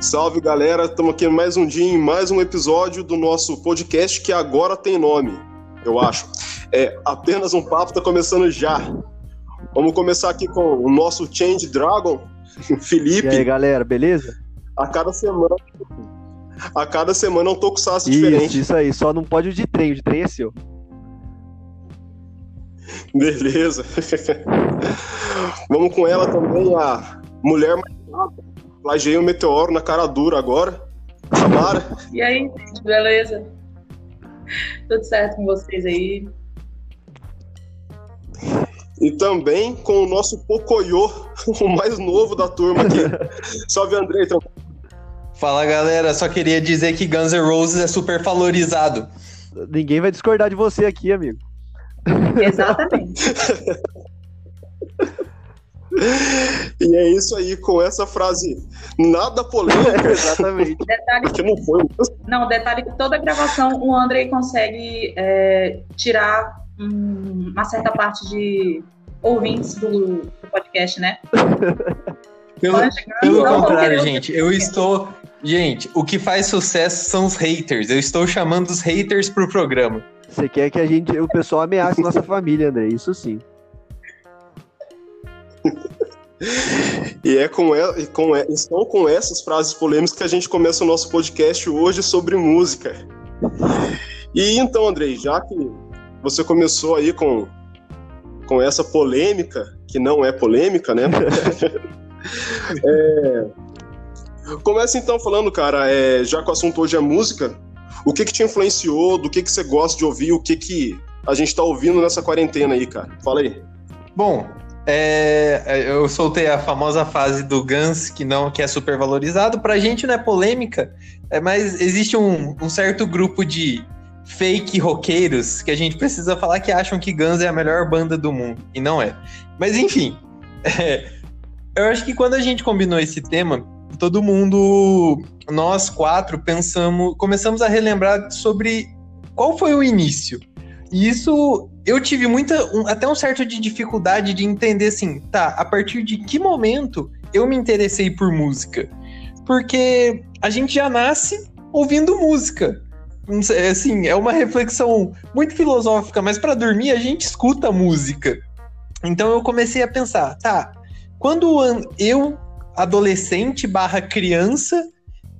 Salve galera, estamos aqui mais um dia em mais um episódio do nosso podcast que agora tem nome, eu acho. É apenas um papo, tá começando já. Vamos começar aqui com o nosso Change Dragon, Felipe. E aí galera, beleza? A cada semana, a cada semana é um tokusatsu isso, diferente. Isso aí, só não pode o de trem, o de trem é seu. Beleza. Vamos com ela também, a mulher mais Plagiei o um meteoro na cara dura agora. Samara. E aí, beleza? Tudo certo com vocês aí? E também com o nosso Pocoyo, o mais novo da turma aqui. Salve, Andrei. Fala, galera. Só queria dizer que Guns N' Roses é super valorizado. Ninguém vai discordar de você aqui, amigo. Exatamente. E é isso aí, com essa frase nada polêmica. Exatamente. Detalhe, que não foi. Não, detalhe que toda gravação o Andrei consegue é, tirar um, uma certa parte de ouvintes do, do podcast, né? Pelo, pelo contrário, gente, eu estou. Gente, o que faz sucesso são os haters. Eu estou chamando os haters pro programa. Você quer que a gente, o pessoal ameace nossa família, André? Isso sim. E é com, e com, são com essas frases polêmicas que a gente começa o nosso podcast hoje sobre música. E então, Andrei, já que você começou aí com, com essa polêmica, que não é polêmica, né? é, começa então falando, cara, é, já que o assunto hoje é música, o que que te influenciou, do que que você gosta de ouvir, o que que a gente tá ouvindo nessa quarentena aí, cara? Fala aí. Bom, é, é, eu soltei a famosa fase do Guns, que não que é super valorizado. Pra gente não é polêmica, é, mas existe um, um, certo grupo de fake roqueiros que a gente precisa falar que acham que Guns é a melhor banda do mundo. E não é. Mas enfim, é, eu acho que quando a gente combinou esse tema, todo mundo, nós quatro, pensamos, começamos a relembrar sobre qual foi o início. E isso eu tive muita, um, até um certo de dificuldade de entender assim, tá, a partir de que momento eu me interessei por música? Porque a gente já nasce ouvindo música. Assim, é uma reflexão muito filosófica, mas para dormir a gente escuta música. Então eu comecei a pensar, tá, quando eu, adolescente barra criança,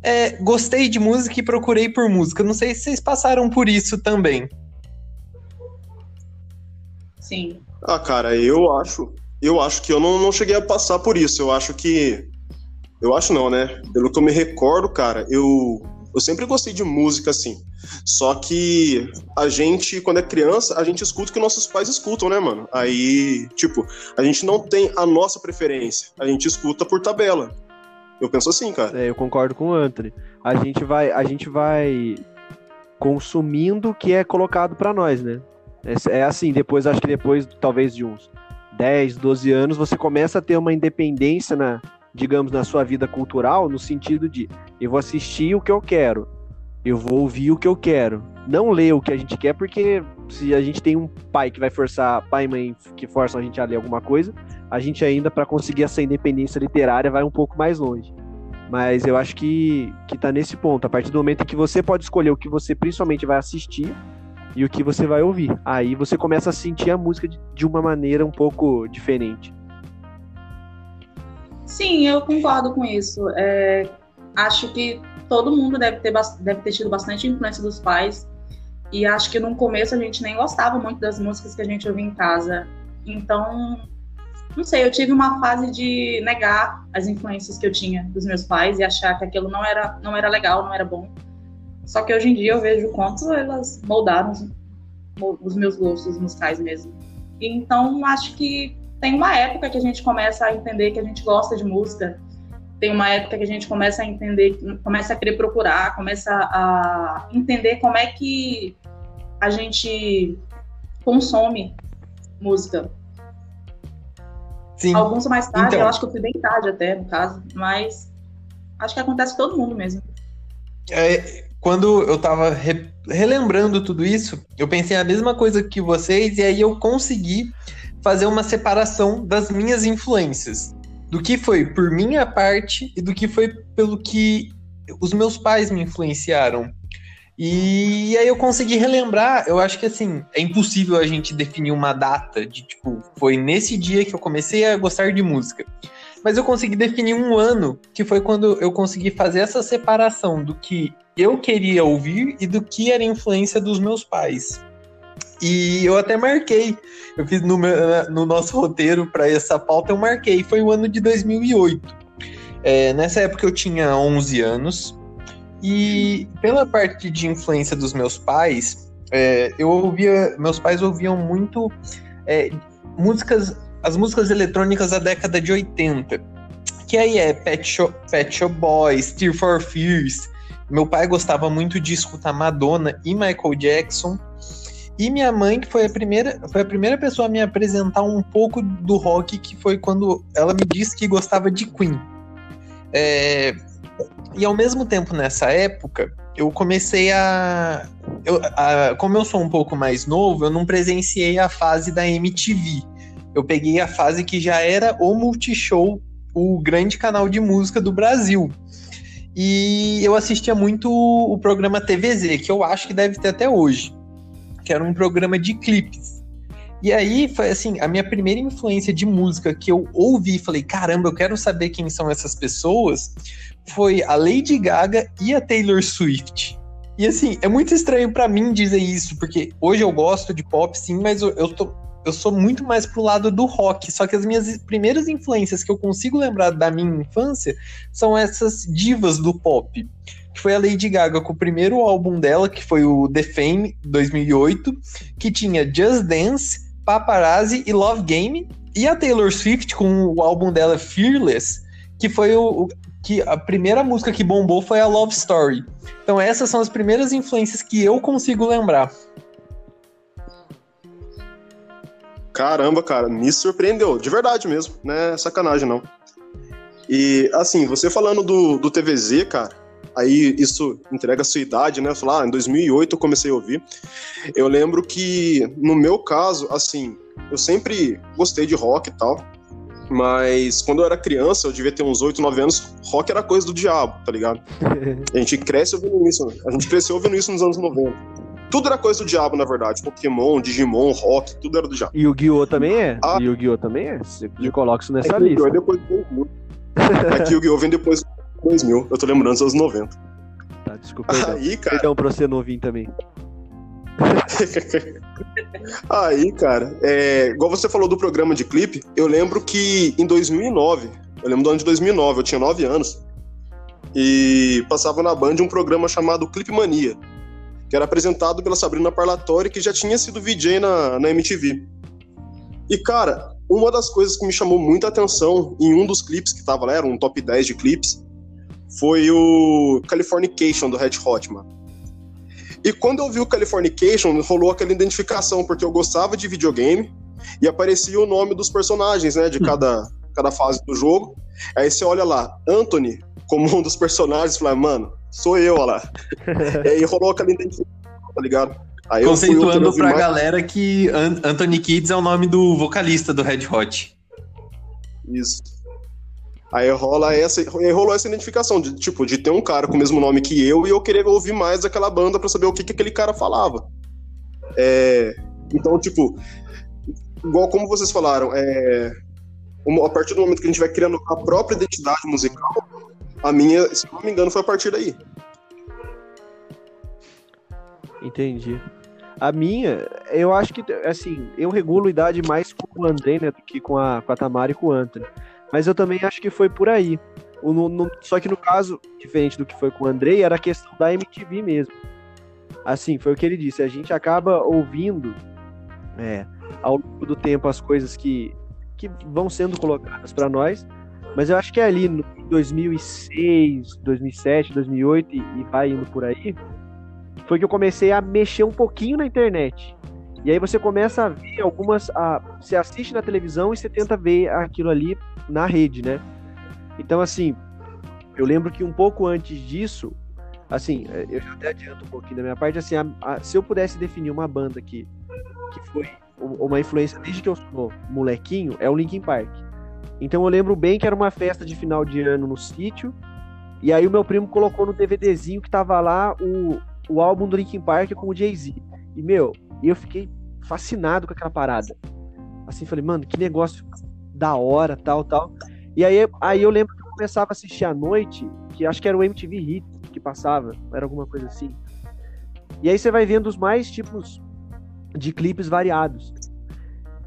é, gostei de música e procurei por música. Não sei se vocês passaram por isso também. Sim. Ah, cara, eu acho. Eu acho que eu não, não cheguei a passar por isso. Eu acho que. Eu acho não, né? Pelo que eu me recordo, cara, eu. Eu sempre gostei de música, assim. Só que a gente, quando é criança, a gente escuta o que nossos pais escutam, né, mano? Aí, tipo, a gente não tem a nossa preferência. A gente escuta por tabela. Eu penso assim, cara. É, eu concordo com o Anthony. A gente vai, a gente vai consumindo o que é colocado para nós, né? É, é assim, depois, acho que depois, talvez de uns 10, 12 anos, você começa a ter uma independência na, digamos, na sua vida cultural, no sentido de eu vou assistir o que eu quero, eu vou ouvir o que eu quero. Não ler o que a gente quer, porque se a gente tem um pai que vai forçar, pai e mãe que forçam a gente a ler alguma coisa, a gente ainda, para conseguir essa independência literária, vai um pouco mais longe. Mas eu acho que, que tá nesse ponto. A partir do momento em que você pode escolher o que você principalmente vai assistir, e o que você vai ouvir. Aí você começa a sentir a música de, uma maneira um pouco diferente. Sim, eu concordo com isso. É, acho que todo mundo deve ter, deve ter tido bastante influência dos pais. E acho que no começo a gente nem gostava muito das músicas que a gente ouvia em casa. Então, não sei, eu tive uma fase de negar as influências que eu tinha dos meus pais e achar que aquilo não era, não era legal, não era bom. Só que hoje em dia eu vejo o quanto elas moldaram os, meus gostos musicais mesmo. Então acho que tem uma época que a gente começa a entender que a gente gosta de música. Tem uma época que a gente começa a entender, começa a querer procurar, começa a entender como é que a gente consome música. Sim. Alguns mais tarde, então, eu acho que eu fui bem tarde até, no caso, mas acho que acontece com todo mundo mesmo. É, quando eu tava re relembrando tudo isso, eu pensei a mesma coisa que vocês, e aí eu consegui fazer uma separação das minhas influências. do que foi por minha parte e do que foi pelo que os meus pais me influenciaram. E aí eu consegui relembrar, eu acho que assim, é impossível a gente definir uma data de tipo, foi nesse dia que eu comecei a gostar de música. Mas eu consegui definir um ano, que foi quando eu consegui fazer essa separação do que eu queria ouvir e do que era influência dos meus pais. E eu até marquei, eu fiz no, meu, no nosso roteiro para essa pauta, eu marquei, foi o ano de 2008. É, nessa época eu tinha 11 anos, e pela parte de influência dos meus pais, é, eu ouvia, meus pais ouviam muito é, músicas, as músicas eletrônicas da década de 80, que aí é Pet Shop, Boys, Tear for Fears. Meu pai gostava muito de escutar Madonna e Michael Jackson. E minha mãe, que foi a primeira, foi a primeira pessoa a me apresentar um pouco do rock, que foi quando ela me disse que gostava de Queen. É, e ao mesmo tempo, nessa época, eu comecei a, eu, a, Como eu sou um pouco mais novo, eu não presenciei a fase da MTV. Eu peguei a fase que já era o Multishow, o grande canal de música do Brasil. E eu assistia muito o programa TVZ, que eu acho que deve ter até hoje que era um programa de clipes. E aí foi assim, a minha primeira influência de música que eu ouvi e falei, caramba, eu quero saber quem são essas pessoas, foi a Lady Gaga e a Taylor Swift. E assim, é muito estranho para mim dizer isso, porque hoje eu gosto de pop, sim, mas eu, eu, tô, eu sou muito mais pro lado do rock. Só que as minhas primeiras influências que eu consigo lembrar da minha infância são essas divas do pop que foi a Lady Gaga com o primeiro álbum dela, que foi o The Fame 2008, que tinha Just Dance, Paparazzi e Love Game, e a Taylor Swift com o álbum dela Fearless, que foi o, o que a primeira música que bombou foi a Love Story. Então essas são as primeiras influências que eu consigo lembrar. Caramba, cara, me surpreendeu, de verdade mesmo, não é sacanagem não. E assim, você falando do, do TVZ, cara, aí isso entrega a sua idade, né? Falar, ah, em 2008 eu comecei a ouvir. Eu lembro que, no meu caso, assim, eu sempre gostei de rock e tal, mas quando eu era criança, eu devia ter uns 8, 9 anos, rock era coisa do diabo, tá ligado? A gente cresce ouvindo isso, né? A gente cresceu ouvindo isso nos anos 90. Tudo era coisa do diabo, na verdade. Pokémon, Digimon, rock, tudo era do diabo. E o Guiô também é? Ah, e o Guiô também é? Você coloca isso nessa é lista. É depois do 2000. É que o Guiô vem depois 2000. Eu tô lembrando dos anos 90. Tá, desculpa. Perdão. Aí, cara... Perdão pra você novinho também. Aí, cara, é, igual você falou do programa de clipe, eu lembro que em 2009, eu lembro do ano de 2009, eu tinha 9 anos, e passava na Band um programa chamado Clipe Mania, que era apresentado pela Sabrina Parlatori, que já tinha sido VJ na, na MTV. E, cara, uma das coisas que me chamou muita atenção em um dos clipes que tava lá, era um top 10 de clipes, foi o Californication do Red Hot, mano. E quando eu vi o Californication, rolou aquela identificação, porque eu gostava de videogame e aparecia o nome dos personagens, né, de cada, cada fase do jogo. Aí você olha lá, Anthony, como um dos personagens, e fala, mano, sou eu, olha lá. e aí rolou aquela identificação, tá ligado? Aí Conceituando pra mais... galera que Anthony Kids é o nome do vocalista do Red Hot. Isso. Aí rola essa, aí rolou essa identificação de tipo de ter um cara com o mesmo nome que eu e eu querer ouvir mais daquela banda para saber o que, que aquele cara falava. É, então, tipo, igual como vocês falaram, é, a partir do momento que a gente vai criando a própria identidade musical, a minha, se não me engano, foi a partir daí. Entendi. A minha, eu acho que, assim, eu regulo idade mais com o André, né, do que com a, com a Tamara e com o Anthony. Mas eu também acho que foi por aí. O, no, no, só que no caso, diferente do que foi com o Andrei, era a questão da MTV mesmo. Assim, foi o que ele disse. A gente acaba ouvindo é, ao longo do tempo as coisas que, que vão sendo colocadas para nós. Mas eu acho que é ali no 2006, 2007, 2008 e, e vai indo por aí, foi que eu comecei a mexer um pouquinho na internet. E aí você começa a ver algumas. A, você assiste na televisão e você tenta ver aquilo ali na rede, né? Então, assim, eu lembro que um pouco antes disso, assim, é, eu já até adianto um pouquinho da minha parte, assim, a, a, se eu pudesse definir uma banda que, que foi uma influência desde que eu sou molequinho, é o Linkin Park. Então eu lembro bem que era uma festa de final de ano no sítio. E aí o meu primo colocou no DVDzinho que tava lá o, o álbum do Linkin Park com o Jay-Z. E, meu, eu fiquei fascinado com aquela parada. Assim, falei, mano, que negócio da hora, tal, tal. E aí, aí eu lembro que eu começava a assistir à noite, que acho que era o MTV Hits que passava, era alguma coisa assim. E aí você vai vendo os mais tipos de clipes variados.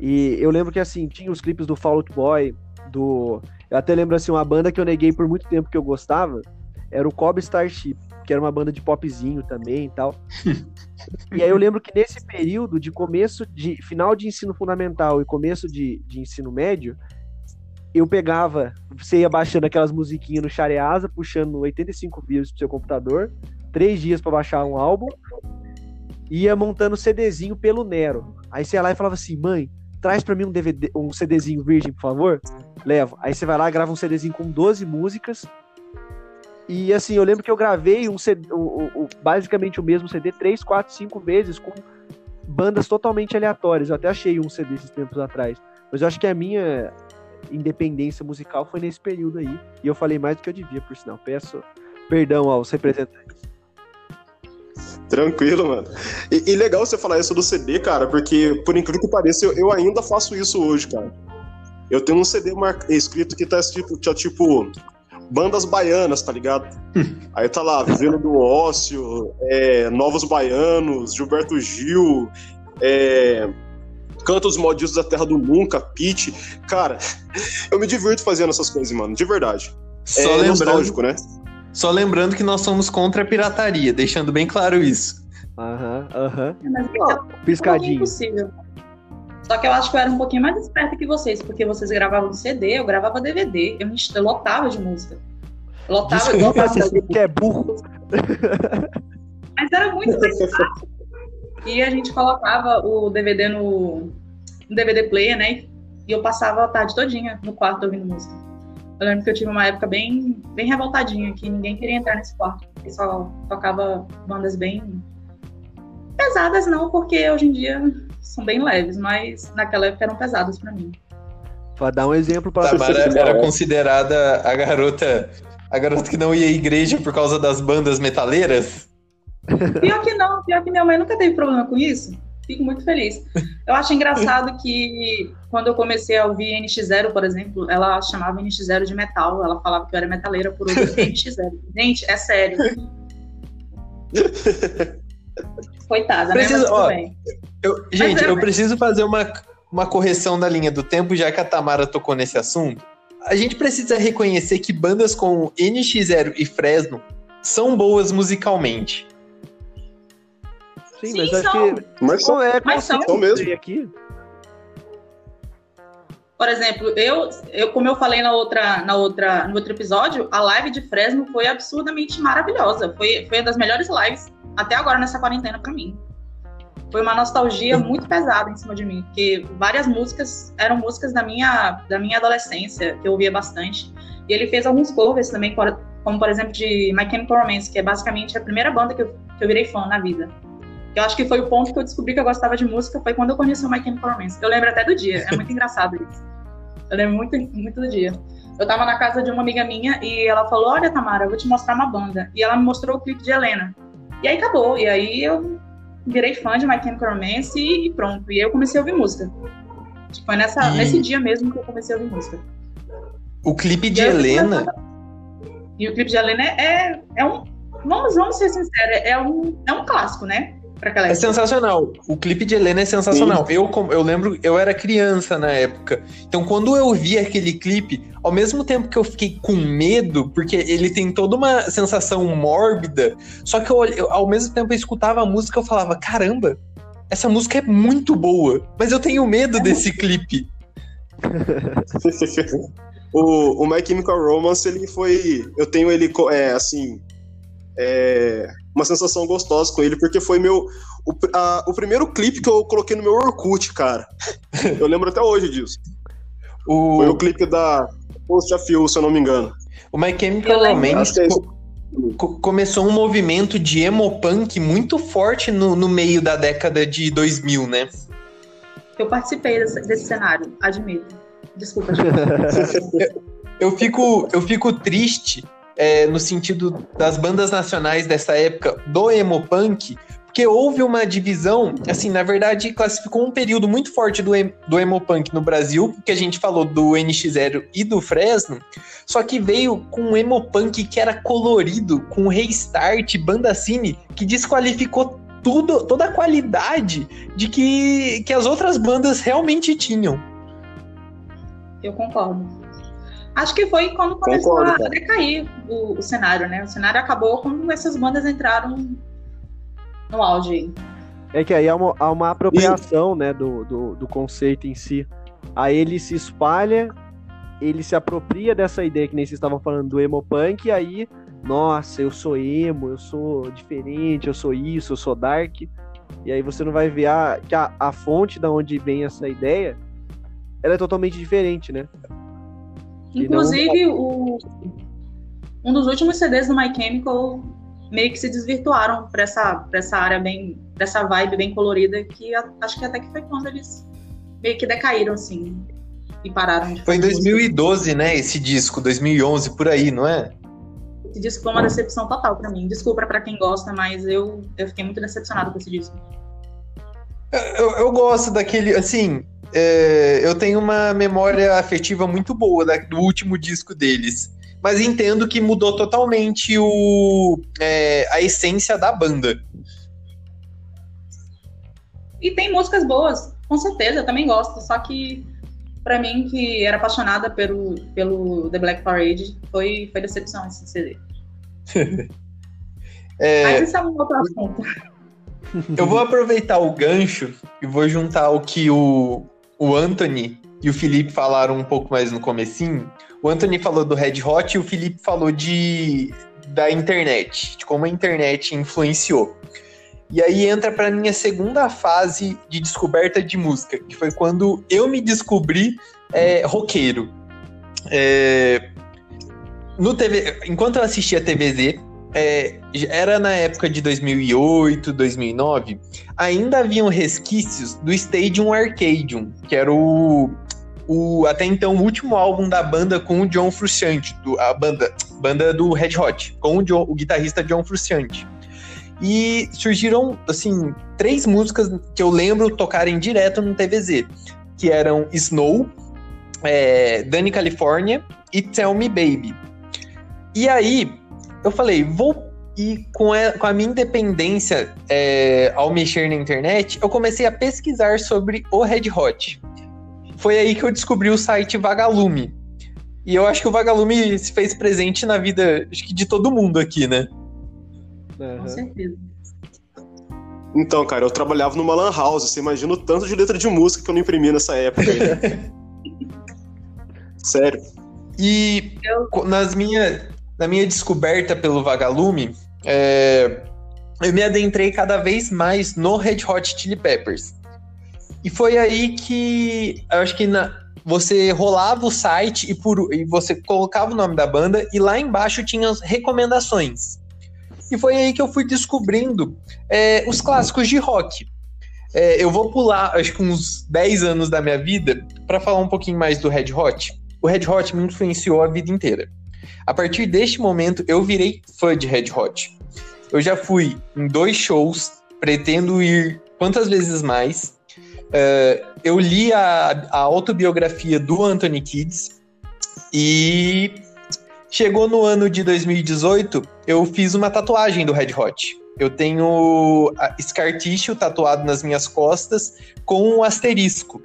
E eu lembro que assim, tinha os clipes do Fall Out Boy, do. Eu até lembro assim, uma banda que eu neguei por muito tempo que eu gostava, era o Cobb Starship, que era uma banda de popzinho também e tal. e aí eu lembro que nesse período de começo de final de ensino fundamental e começo de, de ensino médio, eu pegava, você ia baixando aquelas musiquinhas no Shareasa, puxando 85 vírus pro seu computador, três dias para baixar um álbum, ia montando CDzinho pelo Nero. Aí você ia lá e falava assim, mãe, traz para mim um DVD, um CDzinho virgem, por favor. Levo. Aí você vai lá, grava um CDzinho com 12 músicas. E assim, eu lembro que eu gravei um CD, o, o, basicamente o mesmo CD três, quatro, cinco vezes com bandas totalmente aleatórias. Eu até achei um CD esses tempos atrás. Mas eu acho que a minha independência musical foi nesse período aí. E eu falei mais do que eu devia, por sinal. Peço perdão aos representantes. Tranquilo, mano. E, e, legal você falar isso do CD, cara, porque, por incrível que pareça, eu, eu ainda faço isso hoje, cara. Eu tenho um CD mar... escrito que tá tipo, tá, tipo bandas baianas, tá ligado? Aí tá lá, Vivendo do Ócio, é, Novos Baianos, Gilberto Gil, é, Cantos Malditos da Terra do Nunca, Pete. Cara, eu me divirto fazendo essas coisas, mano, de verdade. Só é lembrando... nostálgico, né? Só lembrando que nós somos contra a pirataria, deixando bem claro isso. Aham, aham. É, Piscadinho. É impossível. Só que eu acho que eu era um pouquinho mais esperta que vocês, porque vocês gravavam CD, eu gravava DVD, eu, me, eu lotava de música. Lotava, eu lotava. Você que é burro. Mas era muito mais fácil. E a gente colocava o DVD no, no DVD player, né? E eu passava a tarde todinha no quarto ouvindo música. Eu lembro que eu tive uma época bem, bem revoltadinha, que ninguém queria entrar nesse quarto, porque só tocava bandas bem pesadas, não, porque hoje em dia são bem leves, mas naquela época eram pesadas para mim. Para dar um exemplo para Tamara era considerada a garota, a garota que não ia à igreja por causa das bandas metaleiras? Pior que não, pior que minha mãe nunca teve problema com isso fico muito feliz. Eu acho engraçado que quando eu comecei a ouvir NX0, por exemplo, ela chamava NX0 de metal, ela falava que eu era metaleira por ouvir NX0. Gente, é sério. Coitada, né? preciso, né? Mas ó. Eu, gente, eu preciso fazer uma, uma correção da linha do tempo, já que a Tamara tocou nesse assunto. A gente precisa reconhecer que bandas como NX0 e Fresno são boas musicalmente. Sim, Sim mas acho que. Mas são, é, mas são. são mesmo. Aqui. Por exemplo, eu, eu, como eu falei na outra, na outra, no outro episódio, a live de Fresno foi absurdamente maravilhosa. Foi, foi uma das melhores lives até agora nessa quarentena para mim. Foi uma nostalgia muito pesada em cima de mim, porque várias músicas eram músicas da minha, da minha adolescência, que eu ouvia bastante. E ele fez alguns covers também, como por exemplo de My Chemical Romance, que é basicamente a primeira banda que eu, que eu virei fã na vida. Eu acho que foi o ponto que eu descobri que eu gostava de música, foi quando eu conheci o My Chemical Romance. Eu lembro até do dia, é muito engraçado isso. Eu lembro muito, muito do dia. Eu tava na casa de uma amiga minha e ela falou: Olha, Tamara, eu vou te mostrar uma banda. E ela me mostrou o clipe de Helena. E aí acabou. E aí eu virei fã de My Chemical Romance e, pronto. E aí eu comecei a ouvir música. Tipo, foi nessa, e... nesse dia mesmo que eu comecei a ouvir música. O clipe de Helena. E o clipe de Helena é, é, é um. Vamos, vamos ser sinceros, é um, é um clássico, né? É sensacional. O clipe de Helena é sensacional. Eu, eu lembro, eu era criança na época. Então, quando eu vi aquele clipe, ao mesmo tempo que eu fiquei com medo, porque ele tem toda uma sensação mórbida, só que eu, eu, ao mesmo tempo eu escutava a música eu falava: caramba, essa música é muito boa, mas eu tenho medo é desse clipe. o, o My Chemical Romance, ele foi. Eu tenho ele, é, assim. É, uma sensação gostosa com ele, porque foi meu. O, a, o primeiro clipe que eu coloquei no meu Orkut, cara. eu lembro até hoje disso. O... Foi o clipe da Post of You, se eu não me engano. O My Chemical Romance é co começou um movimento de emo punk muito forte no, no meio da década de 2000, né? Eu participei desse, desse cenário, admito. Desculpa, gente. eu, fico, eu fico triste é, no sentido das bandas nacionais dessa época do emo punk, porque houve uma divisão, assim, na verdade, classificou um período muito forte do, do emo punk no Brasil, que a gente falou do NX0 e do Fresno, só que veio com um emo punk que era colorido, com restart, banda cine, que desqualificou tudo, toda a qualidade de que, que as outras bandas realmente tinham. Eu concordo. Acho que foi quando começou concordo, a decair o, o cenário, né? O cenário acabou quando essas bandas entraram no auge. É que aí há uma, há uma apropriação, e... né, do, do, do, conceito em si. Aí ele se espalha, ele se apropria dessa ideia que nem vocês estavam falando do emo punk, e aí, nossa, eu sou emo, eu sou diferente, eu sou isso, eu sou dark. E aí você não vai ver a, que a, a fonte da onde vem essa ideia, ela é totalmente diferente, né? Inclusive, não... o, um dos últimos CDs do My Chemical meio que se desvirtuaram para essa, pra essa área bem, dessa vibe bem colorida, que acho que até que foi quando eles meio que decaíram, assim, e pararam de Foi em 2012, música. né, esse disco, 2011, por aí, não é? Esse disco foi uma decepção total para mim. Desculpa para quem gosta, mas eu, eu fiquei muito decepcionado com esse disco. Eu, eu gosto daquele, assim, é, eu tenho uma memória afetiva muito boa da, do último disco deles mas entendo que mudou totalmente o, é, a essência da banda. E tem músicas boas, com certeza, eu também gosto, só que para mim, que era apaixonada pelo, pelo The Black Parade, foi, foi decepção esse CD. é... Mas isso é um outro assunto. Eu vou aproveitar o gancho e vou juntar o que o, o Anthony e o Felipe falaram um pouco mais no comecinho, o Anthony falou do Red Hot e o Felipe falou de da internet, de como a internet influenciou. E aí entra para minha segunda fase de descoberta de música, que foi quando eu me descobri é, roqueiro. É, no TV, enquanto eu assistia TVZ, é, era na época de 2008, 2009, ainda haviam resquícios do Stadium Arcadium, que era o, o até então o último álbum da banda com o John Frusciante, do, a banda, banda do Red Hot, com o, John, o guitarrista John Frusciante. E surgiram, assim, três músicas que eu lembro tocarem direto no TVZ, que eram Snow, é, Dani California e Tell Me Baby. E aí, eu falei, vou. E com a, com a minha independência é, ao mexer na internet, eu comecei a pesquisar sobre o Red Hot foi aí que eu descobri o site Vagalume. E eu acho que o Vagalume se fez presente na vida acho que de todo mundo aqui, né? Uhum. Com certeza. Então, cara, eu trabalhava numa lan house. Você imagina o tanto de letra de música que eu não imprimi nessa época. Sério. E eu... nas minha, na minha descoberta pelo Vagalume, é, eu me adentrei cada vez mais no Red Hot Chili Peppers. E foi aí que eu acho que na, você rolava o site e, por, e você colocava o nome da banda e lá embaixo tinha as recomendações. E foi aí que eu fui descobrindo é, os clássicos de rock. É, eu vou pular, acho que uns 10 anos da minha vida para falar um pouquinho mais do Red Hot. O Red Hot me influenciou a vida inteira. A partir deste momento, eu virei fã de Red Hot. Eu já fui em dois shows, pretendo ir quantas vezes mais. Uh, eu li a, a, autobiografia do Anthony Kids e chegou no ano de 2018, eu fiz uma tatuagem do Red Hot. Eu tenho Scar Tissue tatuado nas minhas costas com um asterisco.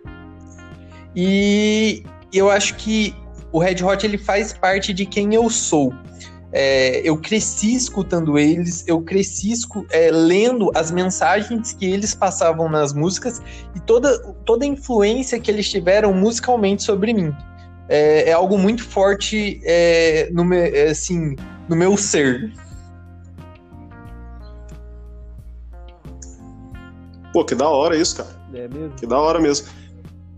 E eu acho que o Red Hot ele faz parte de quem eu sou. É, eu cresci escutando eles, eu cresci é, lendo as mensagens que eles passavam nas músicas e toda, toda a influência que eles tiveram musicalmente sobre mim. É, é algo muito forte é, no, me, é, assim, no meu ser. Pô, que da hora isso, cara. É mesmo? Que da hora mesmo.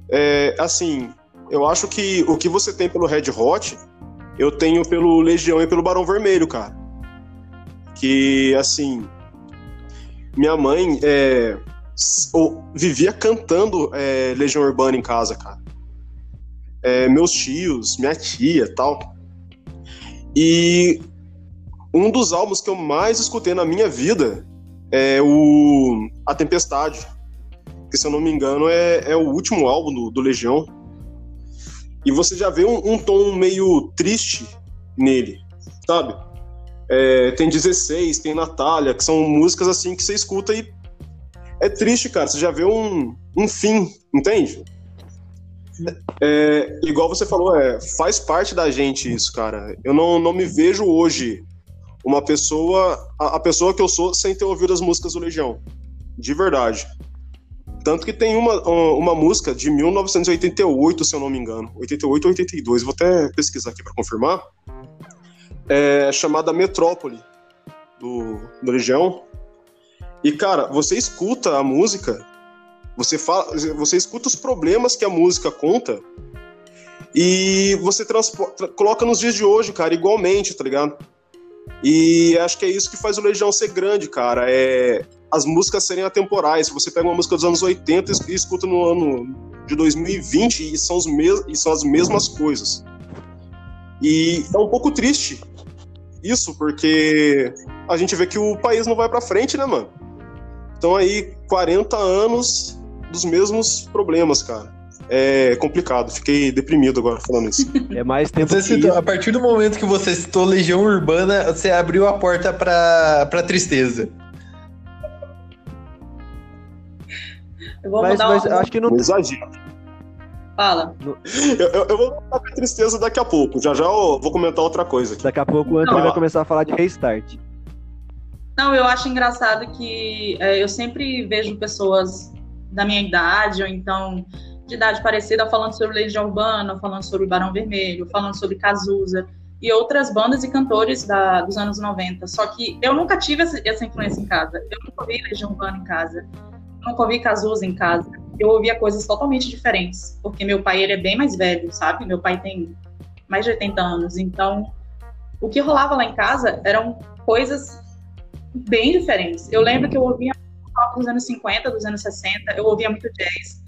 É, assim, eu acho que o que você tem pelo Red Hot eu tenho pelo Legião e pelo Barão Vermelho, cara. Que, assim, minha mãe é, vivia cantando é, Legião Urbana em casa, cara. é, meus tios, minha tia tal. E um dos álbuns que eu mais escutei na minha vida é o A Tempestade, que se eu não me engano é, é o último álbum do, do Legião. E você já vê um, um tom meio triste nele, sabe? É, tem 16, tem Natália, que são músicas assim que você escuta e é triste, cara. Você já vê um, um fim, entende? É, igual você falou, é, faz parte da gente isso, cara. Eu não, não me vejo hoje uma pessoa, a, a, pessoa que eu sou, sem ter ouvido as músicas do Legião. De verdade. Tanto que tem uma, uma música de 1988, se eu não me engano. 88 ou 82, vou até pesquisar aqui para confirmar. É chamada Metrópole, do, do Legião. E, cara, você escuta a música você fala, você escuta os problemas que a música conta e você coloca nos dias de hoje, cara, igualmente, tá ligado? E acho que é isso que faz o Legião ser grande, cara. É as músicas serem atemporais. Se você pega uma música dos anos 80 e escuta no ano de 2020 e são, os mes e são as mesmas coisas. E é um pouco triste isso, porque a gente vê que o país não vai para frente, né, mano? Então aí 40 anos dos mesmos problemas, cara. É complicado, fiquei deprimido agora falando isso. É mais tempo você citou, A partir do momento que você citou Legião Urbana, você abriu a porta pra, pra tristeza. Eu vou mas, mas uma... acho que não. Exagero. Fala. Eu, eu, eu vou falar com a tristeza daqui a pouco. Já já eu vou comentar outra coisa aqui. Daqui a pouco o Anthony vai começar a falar de restart. Não, eu acho engraçado que é, eu sempre vejo pessoas da minha idade, ou então de idade parecida, falando sobre Legião Urbana, falando sobre Barão Vermelho, falando sobre Cazuza e outras bandas e cantores da, dos anos 90. Só que eu nunca tive essa, essa influência em casa. Eu nunca ouvi Legião Urbana em casa. Nunca ouvi Cazuza em casa. Eu ouvia coisas totalmente diferentes, porque meu pai ele é bem mais velho, sabe? Meu pai tem mais de 80 anos, então o que rolava lá em casa eram coisas bem diferentes. Eu lembro que eu ouvia rock dos anos 50, dos anos 60, eu ouvia muito jazz,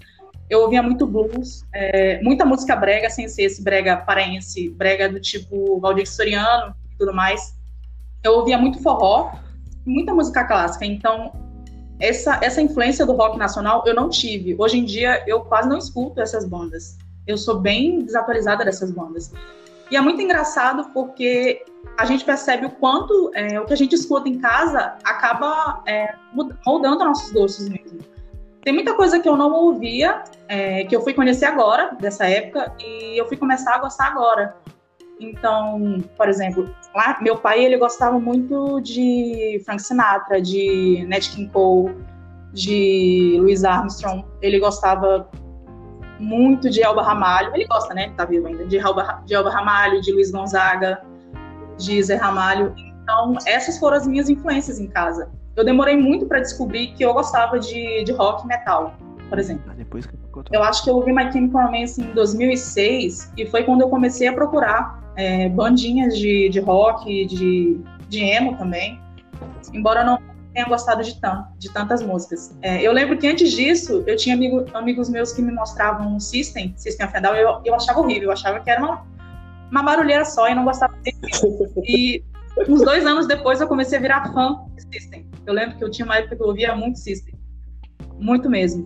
eu ouvia muito blues, é, muita música brega, sem ser esse brega paraense, brega do tipo Valdir Soriano e tudo mais. Eu ouvia muito forró, muita música clássica, então essa, essa influência do rock nacional eu não tive. Hoje em dia eu quase não escuto essas bandas. Eu sou bem desatualizada dessas bandas. E é muito engraçado porque a gente percebe o quanto é, o que a gente escuta em casa acaba é, moldando nossos gostos mesmo. Tem muita coisa que eu não ouvia, é, que eu fui conhecer agora, dessa época, e eu fui começar a gostar agora. Então, por exemplo, lá, meu pai ele gostava muito de Frank Sinatra, de Nat King Cole, de Louis Armstrong. Ele gostava muito de Elba Ramalho. Ele gosta, né? Tá vivo ainda. De Elba, de Elba Ramalho, de Luiz Gonzaga de Zé Ramalho. Então, essas foram as minhas influências em casa. Eu demorei muito para descobrir que eu gostava de, de rock e metal, por exemplo. Ah, depois que eu... eu acho que eu ouvi My Chemical Romance em 2006 e foi quando eu comecei a procurar é, bandinhas de, de rock, de, de emo também, embora eu não tenha gostado de, tanto, de tantas músicas. É, eu lembro que antes disso, eu tinha amigo, amigos meus que me mostravam um System, System of Down, eu, eu achava horrível, eu achava que era uma uma barulheira só e não gostava. E uns dois anos depois eu comecei a virar fã de System. Eu lembro que eu tinha uma época que eu ouvia muito System. Muito mesmo.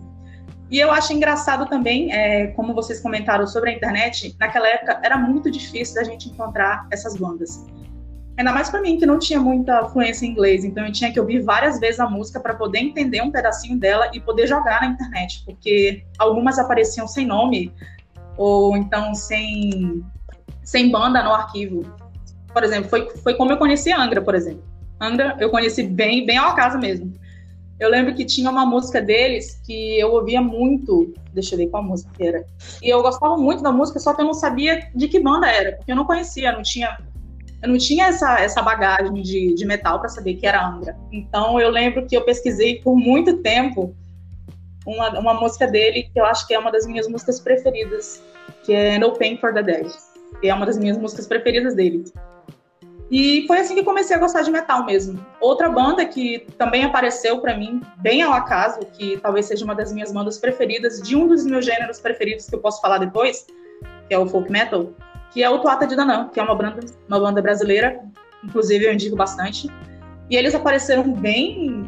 E eu acho engraçado também, é, como vocês comentaram sobre a internet, naquela época era muito difícil da gente encontrar essas bandas. Ainda mais para mim, que não tinha muita fluência em inglês, então eu tinha que ouvir várias vezes a música para poder entender um pedacinho dela e poder jogar na internet, porque algumas apareciam sem nome, ou então sem sem banda no arquivo. Por exemplo, foi, foi como eu conheci Angra, por exemplo. Angra eu conheci bem, bem ao acaso mesmo. Eu lembro que tinha uma música deles que eu ouvia muito. Deixa eu ver qual música era. E eu gostava muito da música, só que eu não sabia de que banda era, porque eu não conhecia, não tinha, eu não tinha essa, essa bagagem de, de metal para saber que era Angra. Então eu lembro que eu pesquisei por muito tempo uma, uma música dele que eu acho que é uma das minhas músicas preferidas, que é No Pain for the Dead que é uma das minhas músicas preferidas dele. E foi assim que comecei a gostar de metal mesmo. Outra banda que também apareceu para mim bem ao acaso, que talvez seja uma das minhas bandas preferidas, de um dos meus gêneros preferidos que eu posso falar depois, que é o folk metal, que é o Toata de Danã, que é uma banda, uma banda brasileira, inclusive eu indico bastante. E eles apareceram bem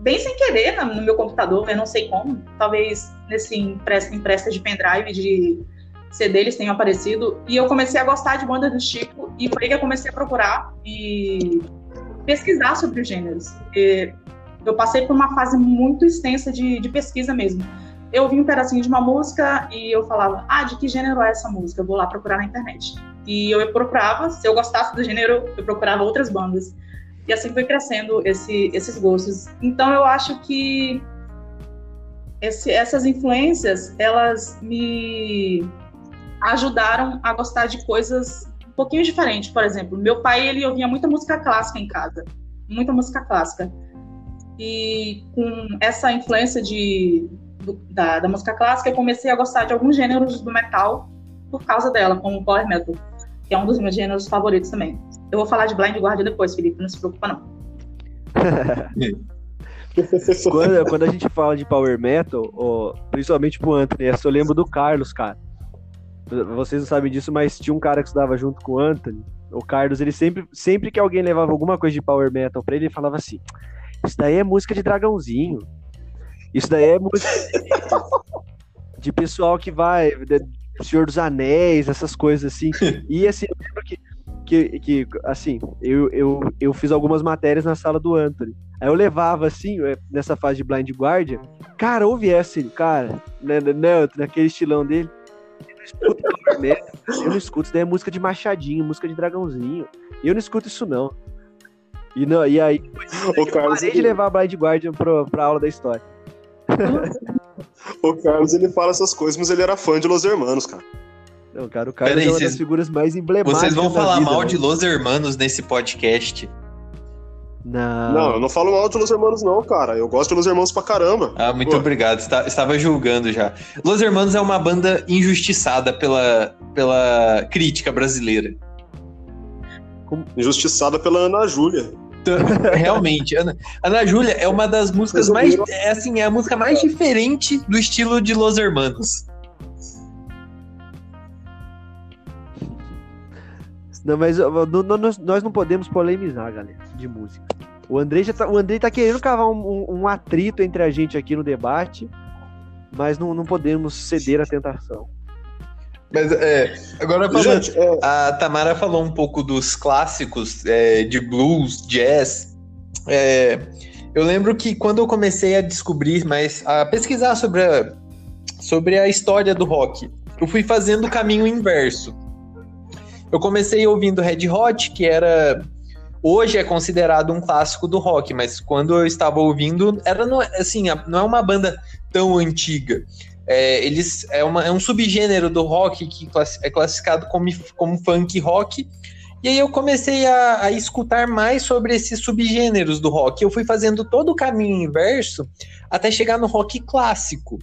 bem sem querer no meu computador, eu não sei como. Talvez nesse empresta, empresta de pendrive de CD eles tenham aparecido. E eu comecei a gostar de banda do tipo, e foi aí que eu comecei a procurar e pesquisar sobre os gêneros. E eu passei por uma fase muito extensa de, de pesquisa mesmo. Eu vi um pedacinho de uma música e eu falava, ah, de que gênero é essa música? Eu vou lá procurar na internet. E eu procurava, se eu gostasse do gênero, eu procurava outras bandas. E assim foi crescendo esse, esses gostos. Então eu acho que esse, essas influências, elas me ajudaram a gostar de coisas um pouquinho diferentes. Por exemplo, meu pai, ele ouvia muita música clássica em casa. Muita música clássica. E com essa influência de, do, da, da música clássica, eu comecei a gostar de alguns gêneros do metal por causa dela, como o power metal, que é um dos meus gêneros favoritos também. Eu vou falar de Blind Guardian depois, Felipe, não se preocupa não. quando, quando, a gente fala de power metal, ó, principalmente pro Anthony, eu lembro do Carlos, cara. Vocês não sabem disso, mas tinha um cara que estudava junto com o Anthony. O Carlos, ele sempre, sempre que alguém levava alguma coisa de power metal pra ele, ele falava assim: Isso daí é música de dragãozinho. Isso daí é música de pessoal que vai. De Senhor dos Anéis, essas coisas assim. E assim, eu lembro que que, que assim, eu, eu, eu fiz algumas matérias na sala do Anthony. Aí eu levava, assim, é, nessa fase de Blind Guardian, cara, ouve essa, cara, né, né, né naquele estilão dele. Eu não escuto Power Metal, eu não escuto, isso daí é música de Machadinho, música de Dragãozinho. Eu não escuto isso, não. E, não, e aí, o eu Carlos, parei de levar Blind Guardian pra, pra aula da história. o Carlos, ele fala essas coisas, mas ele era fã de Los Hermanos, cara. Não, cara, o Carlos é uma das figuras mais emblemáticas. Vocês vão falar vida, mal de Los Hermanos nesse podcast? Não. Não, eu não falo mal de Los Hermanos, não, cara. Eu gosto de Los Hermanos pra caramba. Ah, muito Pô. obrigado. Estava julgando já. Los Hermanos é uma banda injustiçada pela, pela crítica brasileira. Injustiçada pela Ana Júlia. Realmente, Ana, Ana Júlia é uma das músicas mais. É assim, é a música mais diferente do estilo de Los Hermanos. Não, mas nós, nós não podemos polemizar, galera, de música. O Andrei, já tá, o Andrei tá querendo cavar um, um, um atrito entre a gente aqui no debate, mas não, não podemos ceder à tentação. Mas é, agora falando, gente, é... a Tamara falou um pouco dos clássicos é, de blues, jazz. É, eu lembro que quando eu comecei a descobrir mais, a pesquisar sobre a, sobre a história do rock, eu fui fazendo o caminho inverso. Eu comecei ouvindo Red Hot, que era hoje é considerado um clássico do rock, mas quando eu estava ouvindo, era assim, não é uma banda tão antiga. É, eles é, uma, é um subgênero do rock que é classificado como, como funk rock. E aí eu comecei a, a escutar mais sobre esses subgêneros do rock. Eu fui fazendo todo o caminho inverso até chegar no rock clássico.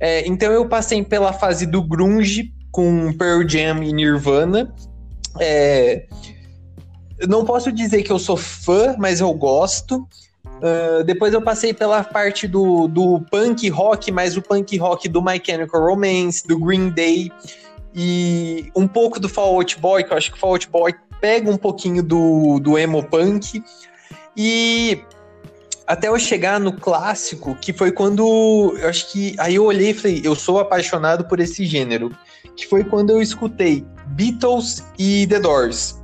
É, então eu passei pela fase do grunge com Pearl Jam e Nirvana, é, não posso dizer que eu sou fã, mas eu gosto. Uh, depois eu passei pela parte do, do punk rock, mas o punk rock do My Chemical Romance, do Green Day e um pouco do Fall Out Boy, que eu acho que o Fall Out Boy pega um pouquinho do, do emo punk. E até eu chegar no clássico, que foi quando eu acho que aí eu olhei e falei, eu sou apaixonado por esse gênero, que foi quando eu escutei Beatles e The Doors.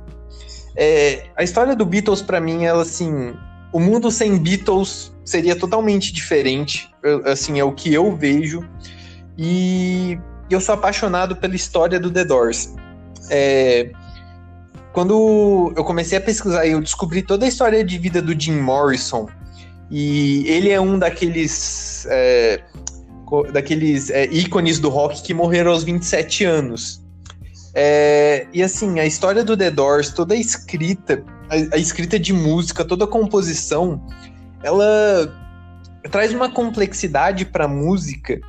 É, a história do Beatles, para mim, ela assim. O mundo sem Beatles seria totalmente diferente. Assim, é o que eu vejo. E eu sou apaixonado pela história do The Doors. É, quando eu comecei a pesquisar, eu descobri toda a história de vida do Jim Morrison. E ele é um daqueles. É, daqueles é, ícones do rock que morreram aos 27 anos. É, e assim, a história do The Doors, toda a escrita, a, a escrita de música, toda a composição, ela traz uma complexidade para a música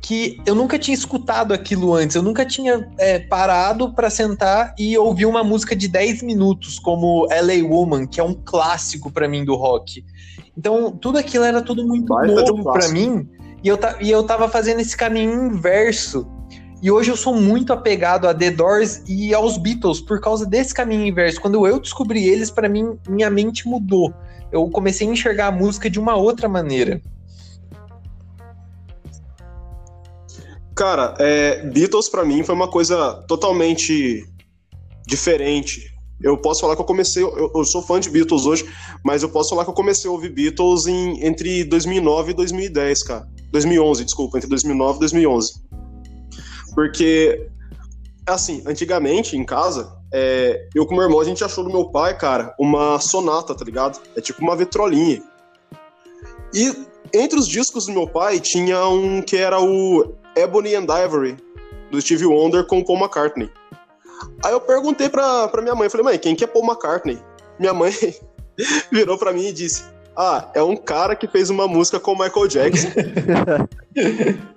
que eu nunca tinha escutado aquilo antes. Eu nunca tinha é, parado para sentar e ouvir uma música de 10 minutos, como LA Woman, que é um clássico para mim do rock. Então, tudo aquilo era tudo muito Vai, novo para mim. E eu, e eu tava fazendo esse caminho inverso E hoje eu sou muito apegado a The Doors e aos Beatles por causa desse caminho inverso. Quando eu descobri eles, para mim, minha mente mudou. Eu comecei a enxergar a música de uma outra maneira. Cara, é, Beatles para mim foi uma coisa totalmente diferente. Eu posso falar que eu comecei, eu, eu, sou fã de Beatles hoje, mas eu posso falar que eu comecei a ouvir Beatles em, entre 2009 e 2010, cara. 2011, desculpa, entre 2009 e 2011. Porque, assim, antigamente em casa, é, eu com meu irmão, a gente achou do meu pai, cara, uma sonata, tá ligado? É tipo uma vitrolinha. E entre os discos do meu pai tinha um que era o Ebony and Ivory, do Steve Wonder com Paul McCartney. Aí eu perguntei pra, pra minha mãe, falei, mãe, quem que é Paul McCartney? Minha mãe virou pra mim e disse, ah, é um cara que fez uma música com Michael Jackson.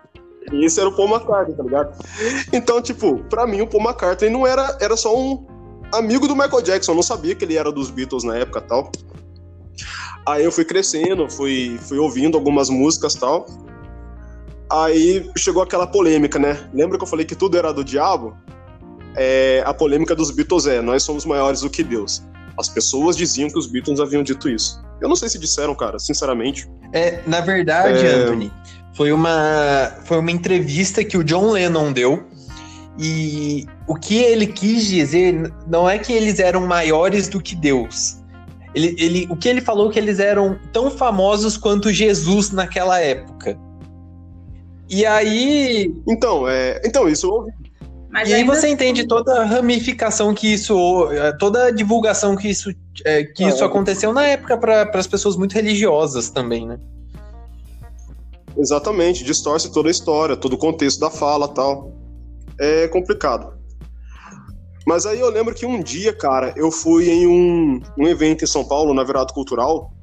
e esse era o Paul McCartney, tá ligado? Então, tipo, pra mim o Paul McCartney não era, era só um amigo do Michael Jackson, eu não sabia que ele era dos Beatles na época tal. Aí eu fui crescendo, fui, fui ouvindo algumas músicas tal. Aí chegou aquela polêmica, né? Lembra que eu falei que tudo era do diabo? É, a polêmica dos Beatles é: nós somos maiores do que Deus. As pessoas diziam que os Beatles haviam dito isso. Eu não sei se disseram, cara, sinceramente. É, na verdade, é... Anthony, foi uma, foi uma entrevista que o John Lennon deu. E o que ele quis dizer não é que eles eram maiores do que Deus. Ele, ele, o que ele falou é que eles eram tão famosos quanto Jesus naquela época. E aí. Então, é, então isso eu ouvi. Mas e aí você assim... entende toda a ramificação que isso, toda a divulgação que isso, é, que ah, isso é. aconteceu na época para as pessoas muito religiosas também, né? Exatamente, distorce toda a história, todo o contexto da fala tal. É complicado. Mas aí eu lembro que um dia, cara, eu fui em um, um evento em São Paulo, na Virada Cultural,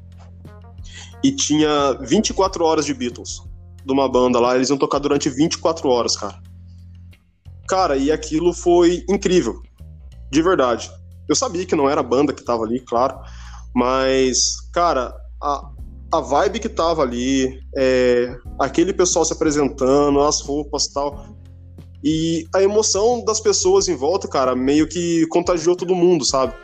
e tinha 24 horas de Beatles de uma banda lá, eles iam tocar durante 24 horas, cara. Cara, e aquilo foi incrível. De verdade. Eu sabia que não era a banda que tava ali, claro. Mas, cara, a, a vibe que tava ali, é, aquele pessoal se apresentando, as roupas tal. E a emoção das pessoas em volta, cara, meio que contagiou todo mundo, sabe?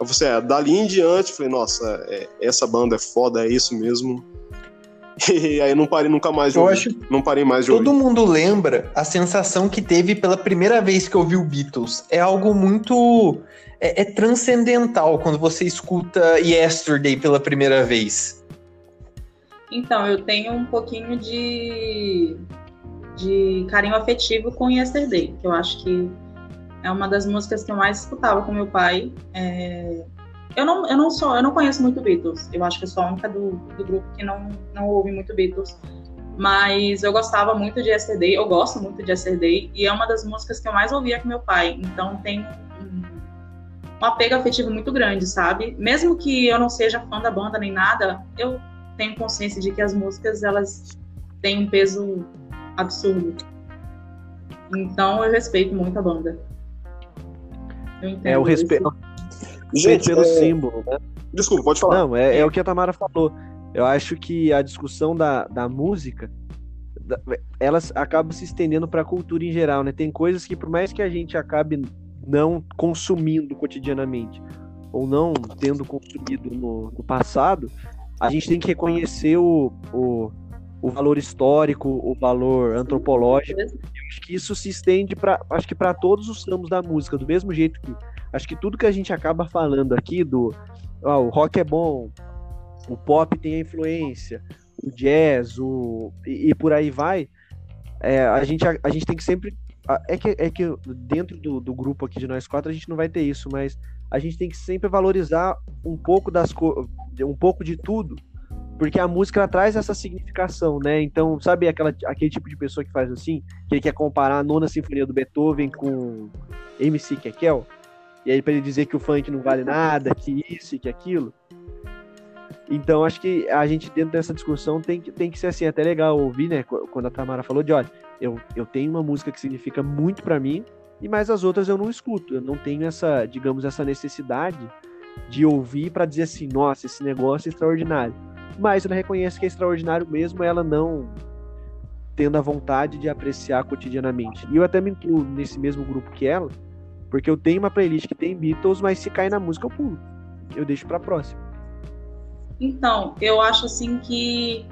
Você, é, dali em diante, falei, nossa, é, essa banda é foda, é isso mesmo. E aí não parei nunca mais de eu ouvir. Acho não parei mais de todo ouvir. Todo mundo lembra a sensação que teve pela primeira vez que ouviu Beatles. É algo muito. É, é transcendental quando você escuta Yesterday pela primeira vez. Então, eu tenho um pouquinho de, de carinho afetivo com Yesterday, que eu acho que é uma das músicas que eu mais escutava com meu pai. É, eu não, eu não sou, eu não conheço muito Beatles. Eu acho que eu sou a única do, do grupo que não, não ouve muito Beatles. Mas eu gostava muito de Yesterday, eu gosto muito de Yesterday, e é uma das músicas que eu mais ouvia com meu pai. Então tem um, apego afetivo muito grande, sabe? Mesmo que eu não seja fã da banda nem nada, eu tenho consciência de que as músicas elas têm um peso absurdo. Então eu respeito muito a banda. é o respeito Gente, pelo é... símbolo, né? Desculpa, pode falar. Não, é, é, o que a Tamara falou. Eu acho que a discussão da, da música, ela acaba se estendendo para a cultura em geral, né? Tem coisas que, por mais que a gente acabe não consumindo cotidianamente, ou não tendo consumido no, no passado, a gente tem que reconhecer o, o, o valor histórico, o valor antropológico. Eu acho que isso se estende para, acho que para todos os ramos da música, do mesmo jeito que acho que tudo que a gente acaba falando aqui do ó, o rock é bom, o pop tem a influência, o jazz, o e, e por aí vai, é, a gente a, a, gente tem que sempre é que, é que dentro do, do grupo aqui de nós quatro a gente não vai ter isso, mas a gente tem que sempre valorizar um pouco das um pouco de tudo, porque a música traz essa significação, né? Então, sabe aquela, aquele tipo de pessoa que faz assim, que quer comparar a nona sinfonia do Beethoven com MC Kekel? E aí para ele dizer que o funk não vale nada, que isso e que aquilo. Então acho que a gente dentro dessa discussão tem que, tem que ser assim, até legal ouvir, né? Quando a Tamara falou de, olha, eu, eu tenho uma música que significa muito para mim, e mais as outras eu não escuto. Eu não tenho essa, digamos, essa necessidade de ouvir para dizer assim, nossa, esse negócio é extraordinário. Mas ela reconhece que é extraordinário mesmo ela não tendo a vontade de apreciar cotidianamente. E eu até me incluo nesse mesmo grupo que ela, porque eu tenho uma playlist que tem Beatles, mas se cair na música eu pulo. Eu deixo pra próxima. Então, eu acho assim que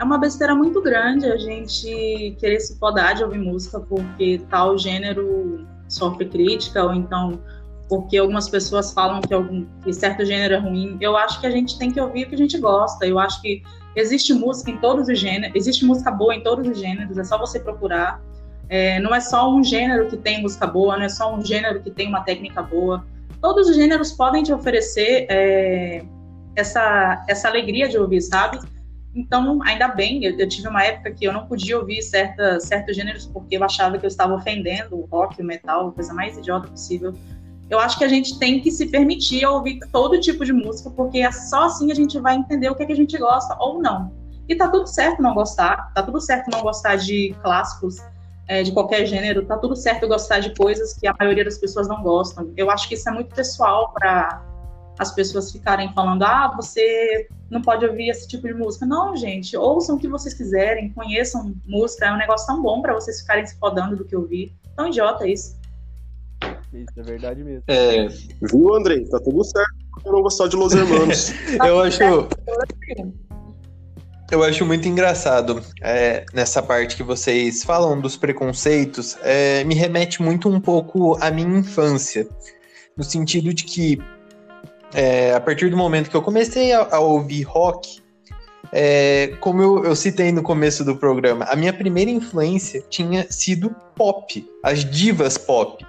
é uma besteira muito grande a gente querer se podar de ouvir música porque tal gênero sofre crítica, ou então porque algumas pessoas falam que, algum, que certo gênero é ruim. Eu acho que a gente tem que ouvir o que a gente gosta. Eu acho que existe música em todos os gêneros, existe música boa em todos os gêneros, é só você procurar. É, não é só um gênero que tem música boa, não é só um gênero que tem uma técnica boa. Todos os gêneros podem te oferecer é, essa, essa alegria de ouvir, sabe? Então, ainda bem, eu, eu, tive uma época que eu não podia ouvir certa, certos gêneros porque eu achava que eu estava ofendendo o rock, o metal, a coisa mais idiota possível eu acho que a gente tem que se permitir ouvir todo tipo de música, porque é só assim a gente vai entender o que, é que a gente gosta ou não. E tá tudo certo não gostar, tá tudo certo não gostar de clássicos, é, de qualquer gênero, tá tudo certo gostar de coisas que a maioria das pessoas não gostam. Eu acho que isso é muito pessoal para as pessoas ficarem falando, ah, você não pode ouvir esse tipo de música. Não, gente, ouçam o que vocês quiserem, conheçam música, é um negócio tão bom para vocês ficarem se fodando do que ouvir. Tão idiota isso. Isso é verdade mesmo. É. Viu, Andrei? Tá tudo certo eu não gostar de Los Hermanos. eu acho. Eu acho muito engraçado é, nessa parte que vocês falam dos preconceitos, é, me remete muito um pouco à minha infância, no sentido de que é, a partir do momento que eu comecei a, a ouvir rock, é, como eu, eu, citei no começo do programa, a minha primeira influência tinha sido pop, as divas pop.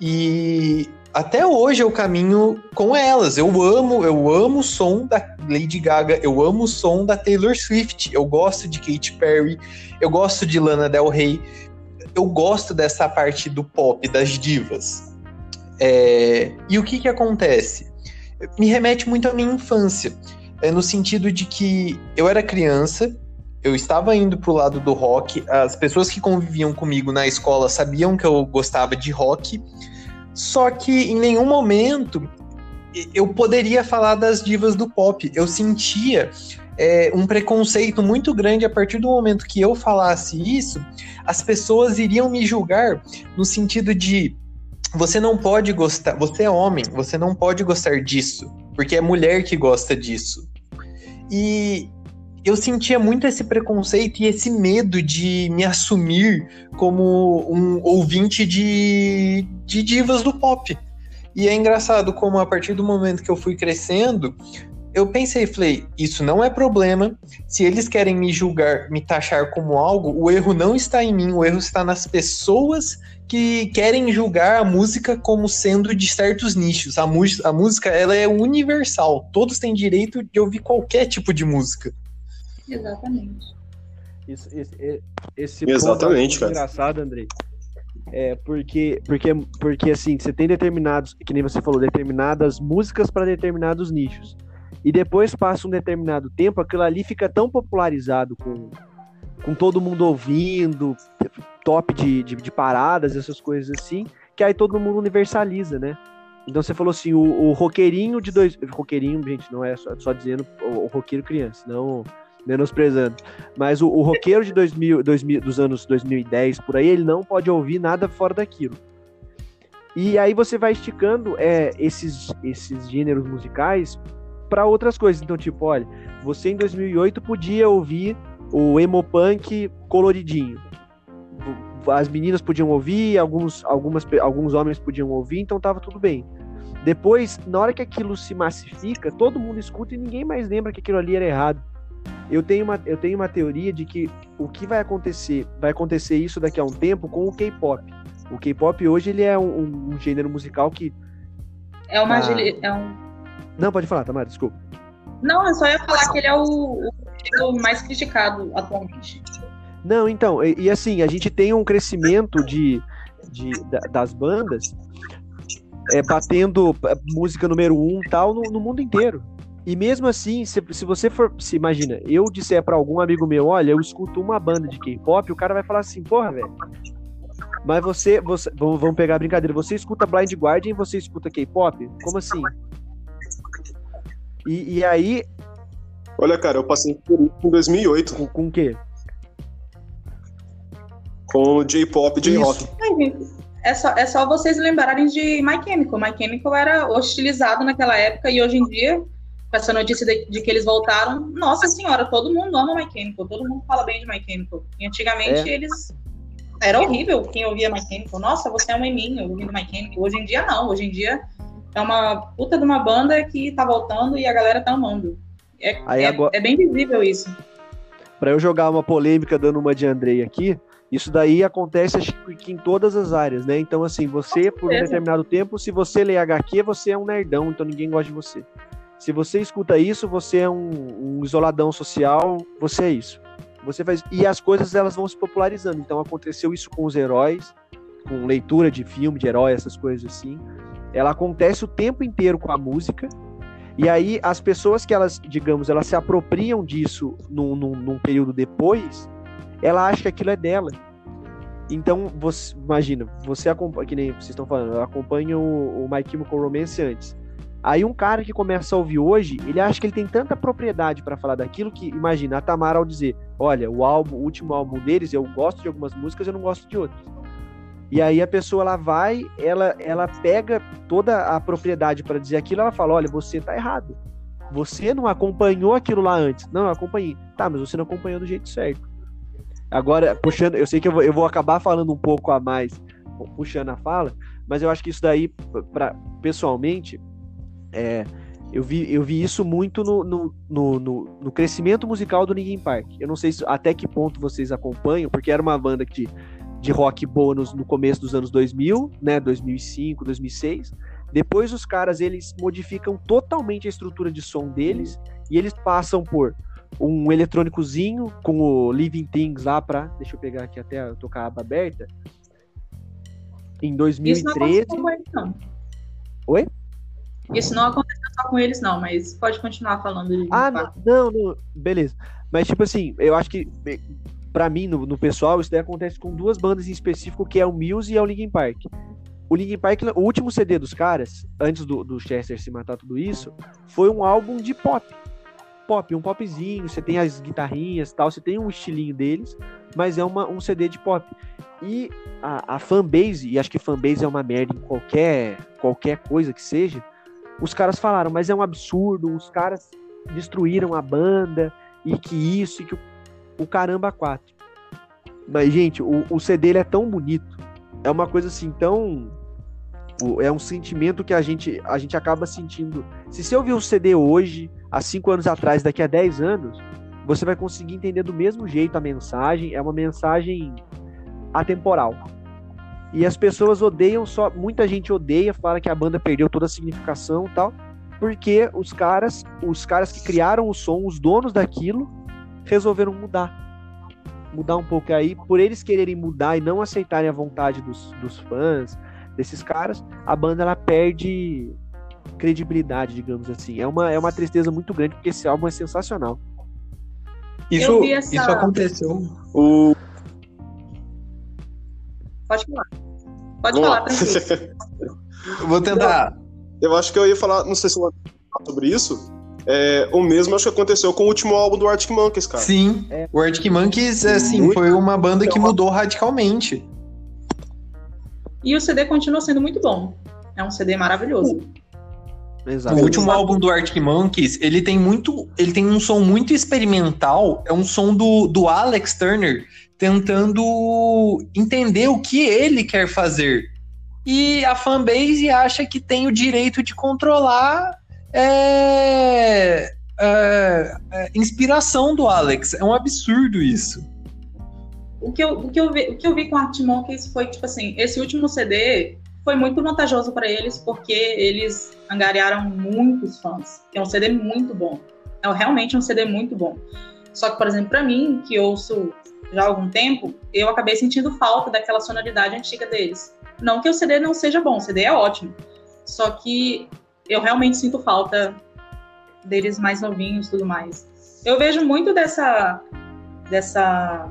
E até hoje eu caminho com elas. Eu amo, eu amo o som da Lady Gaga, eu amo o som da Taylor Swift, eu gosto de Katy Perry, eu gosto de Lana Del Rey, eu gosto dessa parte do pop, das divas. É... E o que que acontece? Me remete muito à minha infância, é no sentido de que eu era criança, eu estava indo pro lado do rock, as pessoas que conviviam comigo na escola sabiam que eu gostava de rock, só que em nenhum momento eu poderia falar das divas do pop. Eu sentia é, um preconceito muito grande a partir do momento que eu falasse isso, as pessoas iriam me julgar no sentido de você não pode gostar, você é homem, você não pode gostar disso, porque é mulher que gosta disso. E eu sentia muito esse preconceito e esse medo de me assumir como um ouvinte de, de divas do pop. E é engraçado como a partir do momento que eu fui crescendo, eu pensei, falei, isso não é problema. Se eles querem me julgar, me taxar como algo, o erro não está em mim, o erro está nas pessoas que querem julgar a música como sendo de certos nichos. A, a música, ela é universal. Todos têm direito de ouvir qualquer tipo de música. Exatamente. Isso, esse, esse Exatamente, ponto é engraçado, Andrei. É, porque, porque, porque assim, você tem determinados, que nem você falou, determinadas músicas para determinados nichos. E depois passa um determinado tempo, aquilo ali fica tão popularizado com, com todo mundo ouvindo, top de, de, de paradas, essas coisas assim, que aí todo mundo universaliza, né? Então você falou assim, o, o roqueirinho de dois. Roqueirinho, gente, não é só, só dizendo o, o roqueiro criança, não menosprezando. Mas o, o roqueiro de 2000, 2000, dos anos 2010, por aí, ele não pode ouvir nada fora daquilo. E aí você vai esticando é, esses, esses gêneros musicais para outras coisas. Então, tipo, olha, você em 2008 podia ouvir o emo punk coloridinho. As meninas podiam ouvir, alguns, algumas, alguns homens podiam ouvir, então tava tudo bem. Depois, na hora que aquilo se massifica, todo mundo escuta e ninguém mais lembra que aquilo ali era errado. Eu tenho, uma, eu tenho uma teoria de que o que vai acontecer, vai acontecer isso daqui a um tempo com o K-pop. O K-pop hoje ele é um, um, gênero musical que. É uma. Ah... É um... Não, pode falar, Tamara, desculpa. Não, eu só ia falar que ele é o, o mais criticado atualmente. Não, então, e, e, assim, a gente tem um crescimento de, de, das bandas é, batendo música número um tal no, no mundo inteiro. E mesmo assim, se, se você for. Se imagina, eu disser para algum amigo meu, olha, eu escuto uma banda de K-pop, o cara vai falar assim, porra, velho. Mas você, você. Vamos pegar a brincadeira. Você escuta Blind Guardian e você escuta K-pop? Como assim? E, e, aí. Olha, cara, eu passei por isso em 2008. Com, com o quê? Com J-pop e J-rock. É só, é só vocês lembrarem de My Chemical. My Chemical era hostilizado naquela época e hoje em dia, com essa notícia de, de, que eles voltaram, nossa senhora, todo mundo ama My Chemical, todo mundo fala bem de My Chemical. E antigamente é. eles. Era horrível quem ouvia My Chemical. Nossa, você é uma eminha ouvindo My Chemical. Hoje em dia não, hoje em dia é uma puta de uma banda que tá voltando e a galera tá amando. É, Aí, é, agora... é bem visível isso. Para eu jogar uma polêmica dando uma de Andrei aqui, isso daí acontece acho que em todas as áreas, né? Então, assim, você, por um determinado tempo, se você lê HQ, você é um nerdão, então ninguém gosta de você. Se você escuta isso, você é um, um isoladão social, você é isso. Você faz e as coisas elas vão se popularizando. Então aconteceu isso com os heróis, com leitura de filme de herói, essas coisas assim. Ela acontece o tempo inteiro com a música. E aí as pessoas que elas, digamos, elas se apropriam disso num, num, num período depois, ela acha que aquilo é dela. Então, você imagina, você acompanha, que nem vocês estão falando, eu acompanho o, o My Chemical Romance antes. Aí um cara que começa a ouvir hoje, ele acha que ele tem tanta propriedade para falar daquilo que, imagina, a Tamara ao dizer, olha, o álbum, o último álbum deles, eu gosto de algumas músicas, eu não gosto de outras. E aí a pessoa ela vai, ela ela pega toda a propriedade para dizer aquilo, ela fala, olha, você tá errado. Você não acompanhou aquilo lá antes. Não, eu acompanhei. Tá, mas você não acompanhou do jeito certo. Agora, puxando, eu sei que eu vou, eu vou acabar falando um pouco a mais, puxando a fala, mas eu acho que isso daí, pra, pessoalmente, é, eu, vi, eu vi isso muito no, no, no, no, crescimento musical do Linkin Park. Eu não sei se, até que ponto vocês acompanham, porque era uma banda de, de rock boa no, no começo dos anos 2000, né, 2005, 2006. Depois os caras, eles modificam totalmente a estrutura de som deles e eles passam por um eletrônicozinho com o Living Things lá pra. Deixa eu pegar aqui até tocar a aba aberta. Em 2013. Isso não. Oi? Isso não aconteceu só com eles, não, mas pode continuar falando de. Ah, não, não, não, beleza. Mas, tipo assim, eu acho que, para mim, no, no, pessoal, isso daí acontece com duas bandas em específico, que é o Muse e é o Linkin Park. O Linkin Park, o último CD dos caras, antes do, do Chester se matar tudo isso, foi um álbum de pop pop, um popzinho, você tem as guitarrinhas tal, você tem um estilinho deles, mas é uma, um CD de pop. E a, a fanbase, e acho que fanbase é uma merda em qualquer, qualquer coisa que seja, os caras falaram, mas é um absurdo, os caras destruíram a banda, e que isso, e que o, o caramba quatro. Mas, gente, o, o CD ele é tão bonito, é uma coisa assim tão é um sentimento que a gente, a gente acaba sentindo. Se você ouvir um CD hoje, há cinco anos atrás, daqui a 10 anos, você vai conseguir entender do mesmo jeito a mensagem. É uma mensagem atemporal. E as pessoas odeiam só. Muita gente odeia, fala que a banda perdeu toda a significação e tal. Porque os caras, os caras que criaram o som, os donos daquilo, resolveram mudar. Mudar um pouco aí, por eles quererem mudar e não aceitarem a vontade dos, dos fãs, desses caras, a banda ela perde credibilidade, digamos assim. É uma, é uma tristeza muito grande, porque esse álbum é sensacional. Isso, essa... isso aconteceu. O... Pode falar. Pode Vamos falar, tranquilo. Vou tentar. Eu, acho que eu ia falar, não sei se eu vou falar sobre isso. É, o mesmo acho que aconteceu com o último álbum do Arctic Monkeys, cara. Sim, é. o Arctic Monkeys, assim, foi uma banda que mudou radicalmente. E o CD continua sendo muito bom. É um CD maravilhoso. Exato. O último álbum do Arctic Monkeys, ele tem muito, ele tem um som muito experimental, é um som do, do Alex Turner tentando entender o que ele quer fazer. E a fanbase acha que tem o direito de controlar é, é, é, inspiração do Alex. É um absurdo isso. O que eu, o que eu, vi, o que eu vi com Arctic Monkeys foi tipo assim, esse último CD foi muito vantajoso para eles porque eles angariaram muitos fãs. É um CD muito bom. É realmente um CD muito bom. Só que, por exemplo, para mim, que ouço já há algum tempo, eu acabei sentindo falta daquela sonoridade antiga deles. Não que o CD não seja bom, o CD é ótimo. Só que eu realmente sinto falta deles mais novinhos tudo mais. Eu vejo muito dessa dessa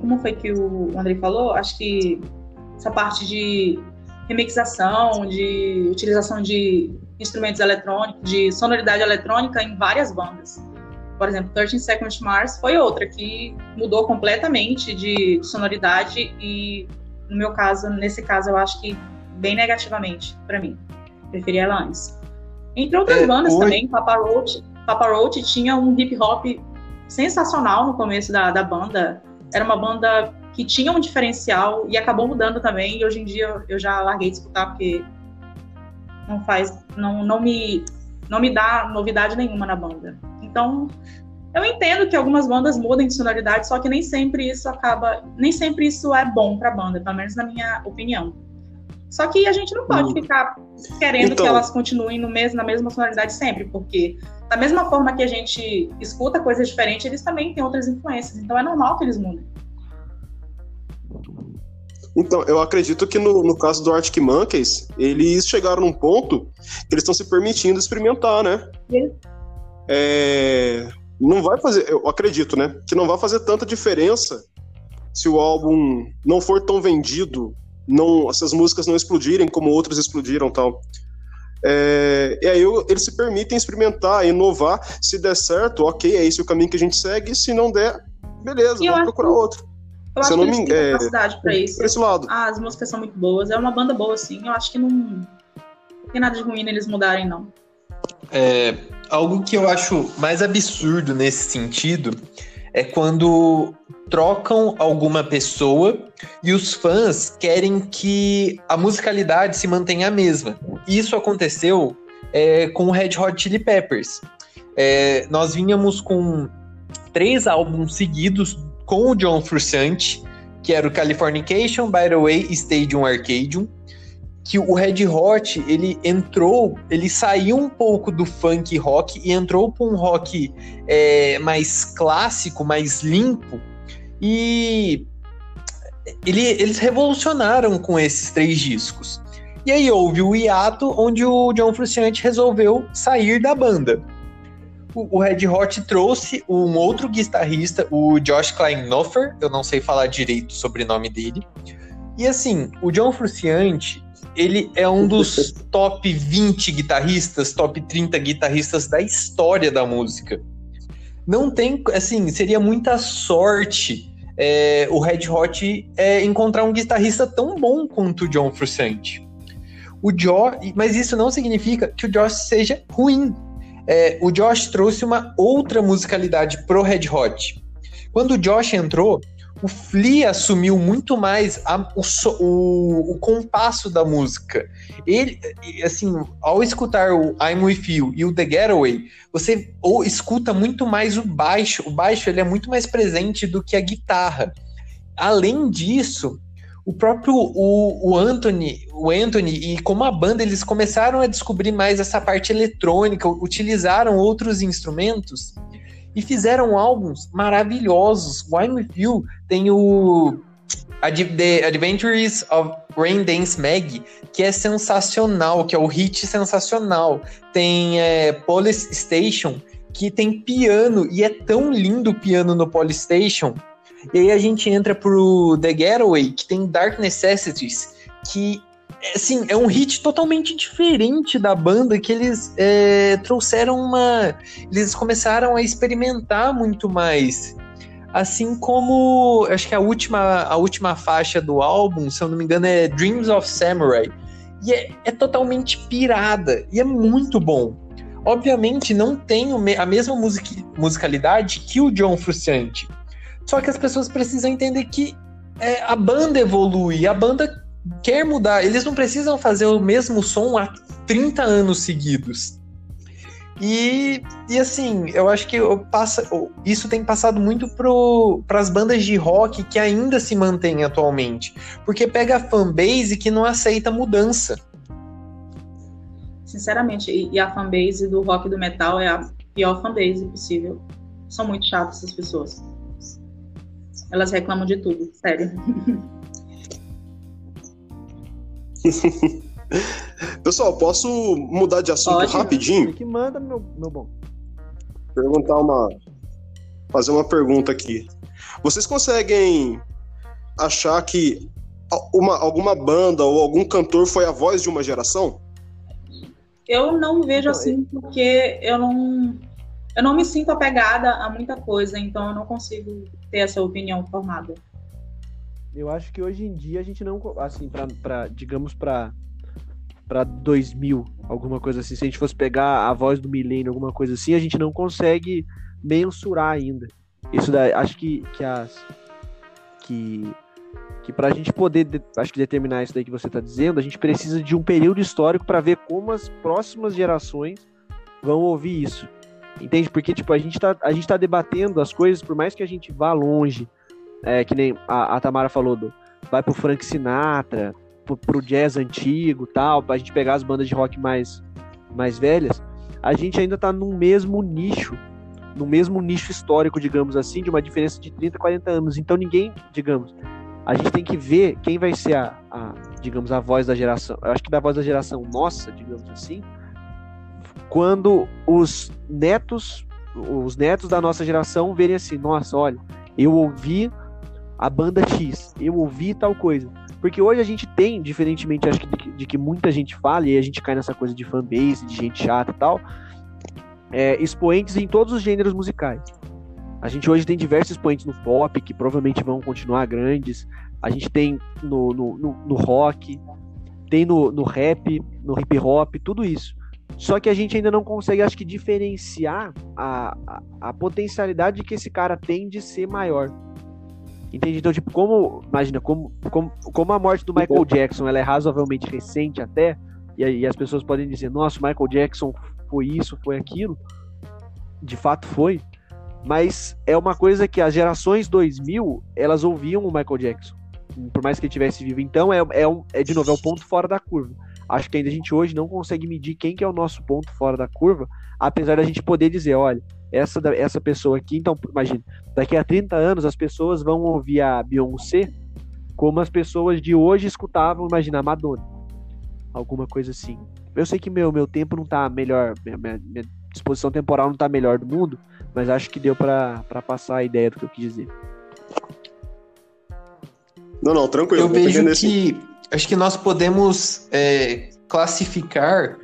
como foi que o André falou? Acho que essa parte de remixação, de utilização de instrumentos eletrônicos, de sonoridade eletrônica em várias bandas. Por exemplo, 13 Seconds Mars foi outra que mudou completamente de sonoridade e, no meu caso, nesse caso, eu acho que bem negativamente para mim. Preferi ela antes. Entre outras é, bandas também, Papa Roach, Papa Roach tinha um hip hop sensacional no começo da, da banda. Era uma banda que tinha um diferencial e acabou mudando também. E hoje em dia eu já larguei de escutar porque não faz, não, não me, não me dá novidade nenhuma na banda. Então eu entendo que algumas bandas mudem de sonoridade, só que nem sempre isso acaba, nem sempre isso é bom para a banda, pelo menos na minha opinião. Só que a gente não pode hum. ficar querendo então... que elas continuem no mesmo, na mesma sonoridade sempre, porque da mesma forma que a gente escuta coisas diferentes, eles também têm outras influências. Então é normal que eles mudem. Então, eu acredito que no, no caso do Arctic Monkeys, eles chegaram num ponto que eles estão se permitindo experimentar, né? É, não vai fazer, eu acredito, né? Que não vai fazer tanta diferença se o álbum não for tão vendido, não, essas músicas não explodirem como outras explodiram tal. É, e aí eles se permitem experimentar, inovar. Se der certo, ok, é esse o caminho que a gente segue. Se não der, beleza, vamos procurar outro. Eu acho não que eles têm é, capacidade pra isso. Pra esse lado. Ah, as músicas são muito boas. É uma banda boa, sim. Eu acho que não, não tem nada de ruim neles mudarem, não. É, algo que eu acho mais absurdo nesse sentido é quando trocam alguma pessoa e os fãs querem que a musicalidade se mantenha a mesma. Isso aconteceu é, com o Red Hot Chili Peppers. É, nós vínhamos com três álbuns seguidos com o John Frusciante, que era o Californication, By the Way, Stadium Arcadium, que o Red Hot ele entrou, ele saiu um pouco do funk rock e entrou para um rock é, mais clássico, mais limpo. E ele, eles revolucionaram com esses três discos. E aí houve o hiato onde o John Frusciante resolveu sair da banda. O, o Red Hot trouxe um outro guitarrista, o Josh Klinghoffer, eu não sei falar direito sobre o nome dele. E assim, o John Frusciante, ele é um dos top 20 guitarristas, top 30 guitarristas da história da música. Não tem, assim, seria muita sorte é, o Red Hot é, encontrar um guitarrista tão bom quanto o John Frusciante. O Josh, mas isso não significa que o Josh seja ruim. É, o Josh trouxe uma outra musicalidade pro Red Hot. Quando o Josh entrou, o Flea assumiu muito mais a, o, o, o, compasso da música. Ele, assim, ao escutar o I'm With You e o The Getaway, você ou escuta muito mais o baixo. O baixo ele é muito mais presente do que a guitarra. Além disso, o próprio o, o Anthony, o Anthony e como a banda eles começaram a descobrir mais essa parte eletrônica, utilizaram outros instrumentos e fizeram álbuns maravilhosos. Wine With You tem o The Adventures of Rain Dance Mag, que é sensacional, que é o hit sensacional. Tem é, Police Station, que tem piano, e é tão lindo o piano no Police Station. E aí a gente entra pro The Getaway, que tem Dark Necessities, que assim, é um hit totalmente diferente da banda que eles é, trouxeram uma. Eles começaram a experimentar muito mais. Assim como acho que a última, a última faixa do álbum, se eu não me engano, é Dreams of Samurai. E é, é totalmente pirada. E é muito bom. Obviamente não tem a mesma music, musicalidade que o John Frusciante. Só que as pessoas precisam entender que é, a banda evolui, a banda quer mudar. Eles não precisam fazer o mesmo som há 30 anos seguidos. E, e assim, eu acho que eu isso tem passado muito para as bandas de rock que ainda se mantêm atualmente. Porque pega a fanbase que não aceita mudança. Sinceramente, e a fanbase do rock e do metal é a pior fanbase possível. São muito chatas essas pessoas. Elas reclamam de tudo, sério. Pessoal, posso mudar de assunto Pode, rapidinho? Que manda, meu, meu bom. Perguntar uma. Fazer uma pergunta aqui. Vocês conseguem achar que uma, alguma banda ou algum cantor foi a voz de uma geração? Eu não vejo então, assim, porque eu não. Eu não me sinto apegada a muita coisa, então eu não consigo ter essa opinião formada. Eu acho que hoje em dia a gente não, assim, para digamos para para 2000, alguma coisa assim, se a gente fosse pegar a voz do milênio, alguma coisa assim, a gente não consegue mensurar ainda. Isso daí, acho que que as que que para a gente poder, acho que determinar isso daí que você está dizendo, a gente precisa de um período histórico para ver como as próximas gerações vão ouvir isso. Entende? Porque, tipo, a gente tá, a gente tá debatendo as coisas, por mais que a gente vá longe, é, que nem a, a Tamara falou, do, vai pro Frank Sinatra, pro, pro jazz antigo tal, pra gente pegar as bandas de rock mais, mais velhas, a gente ainda tá no mesmo nicho, no mesmo nicho histórico, digamos assim, de uma diferença de 30, 40 anos. Então ninguém, digamos, a gente tem que ver quem vai ser a, a digamos, a voz da geração. Eu acho que da voz da geração nossa, digamos assim, quando os netos, os netos da nossa geração verem assim, nossa, olha, eu ouvi a banda X, eu ouvi tal coisa. Porque hoje a gente tem, diferentemente acho que de, de que muita gente fala, e a gente cai nessa coisa de fanbase, de gente chata e tal, é, expoentes em todos os gêneros musicais. A gente hoje tem diversos expoentes no pop, que provavelmente vão continuar grandes. A gente tem no, no, no, no rock, tem no, no rap, no hip hop, tudo isso. Só que a gente ainda não consegue, acho que, diferenciar a, a, a, potencialidade que esse cara tem de ser maior. Entende? Então, tipo, como. Imagina, como, como, como a morte do Michael Jackson ela é razoavelmente recente até, e, e as pessoas podem dizer, nossa, o Michael Jackson foi isso, foi aquilo. De fato foi. Mas é uma coisa que as gerações 2000, elas ouviam o Michael Jackson. Por mais que ele tivesse vivo. Então, é, é, um, é de novo, é o ponto fora da curva acho que ainda a gente hoje não consegue medir quem que é o nosso ponto fora da curva, apesar da gente poder dizer, olha, essa, essa pessoa aqui, então, imagina, daqui a 30 anos as pessoas vão ouvir a Beyoncé como as pessoas de hoje escutavam, imagina, a Madonna. Alguma coisa assim. Eu sei que meu, meu tempo não tá melhor, minha, minha, minha disposição temporal não tá melhor do mundo, mas acho que deu para passar a ideia do que eu quis dizer. Não, não, tranquilo. Eu vejo que acho que nós podemos é, classificar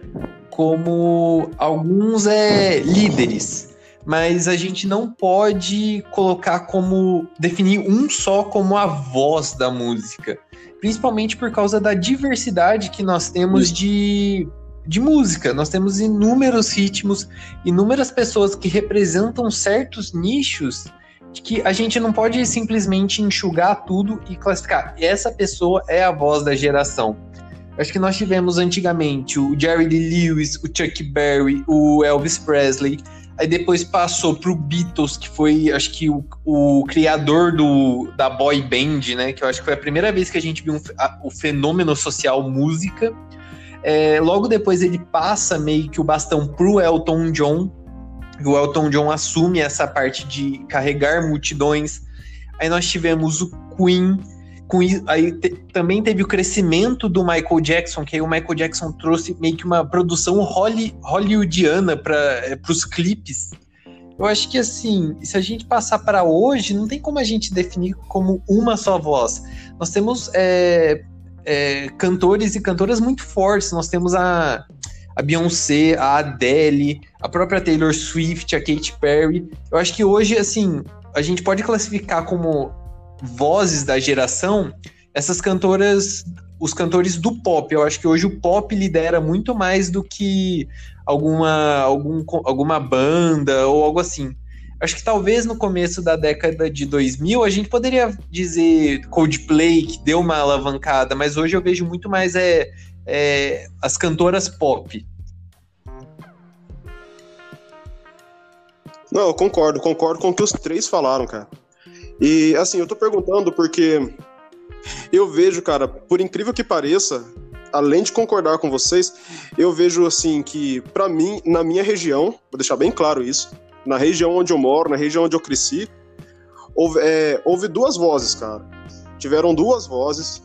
como alguns é, líderes, mas a gente não pode colocar como definir um só como a voz da música, principalmente por causa da diversidade que nós temos de, de música. Nós temos inúmeros ritmos, inúmeras pessoas que representam certos nichos que a gente não pode simplesmente enxugar tudo e classificar. Essa pessoa é a voz da geração. Acho que nós tivemos antigamente o Jerry Lee Lewis, o Chuck Berry, o Elvis Presley. Aí depois passou pro Beatles, que foi, acho que, o, o criador do, da boy band, né? Que eu acho que foi a primeira vez que a gente viu um, a, o fenômeno social música. É, logo depois ele passa meio que o bastão pro Elton John, o Elton John assume essa parte de carregar multidões. Aí nós tivemos o Queen, com, aí te, também teve o crescimento do Michael Jackson, que aí o Michael Jackson trouxe meio que uma produção holly, hollywoodiana para é, os clipes. Eu acho que assim, se a gente passar para hoje, não tem como a gente definir como uma só voz. Nós temos é, é, cantores e cantoras muito fortes. Nós temos a a Beyoncé, a Adele, a própria Taylor Swift, a Katy Perry. Eu acho que hoje, assim, a gente pode classificar como vozes da geração essas cantoras, os cantores do pop. Eu acho que hoje o pop lidera muito mais do que alguma, algum, alguma banda ou algo assim. Acho que talvez no começo da década de 2000 a gente poderia dizer Coldplay que deu uma alavancada, mas hoje eu vejo muito mais é é, as cantoras pop. Não, eu concordo, concordo com o que os três falaram, cara. E assim, eu tô perguntando porque eu vejo, cara, por incrível que pareça, além de concordar com vocês, eu vejo assim que para mim, na minha região, vou deixar bem claro isso, na região onde eu moro, na região onde eu cresci, houve, é, houve duas vozes, cara. Tiveram duas vozes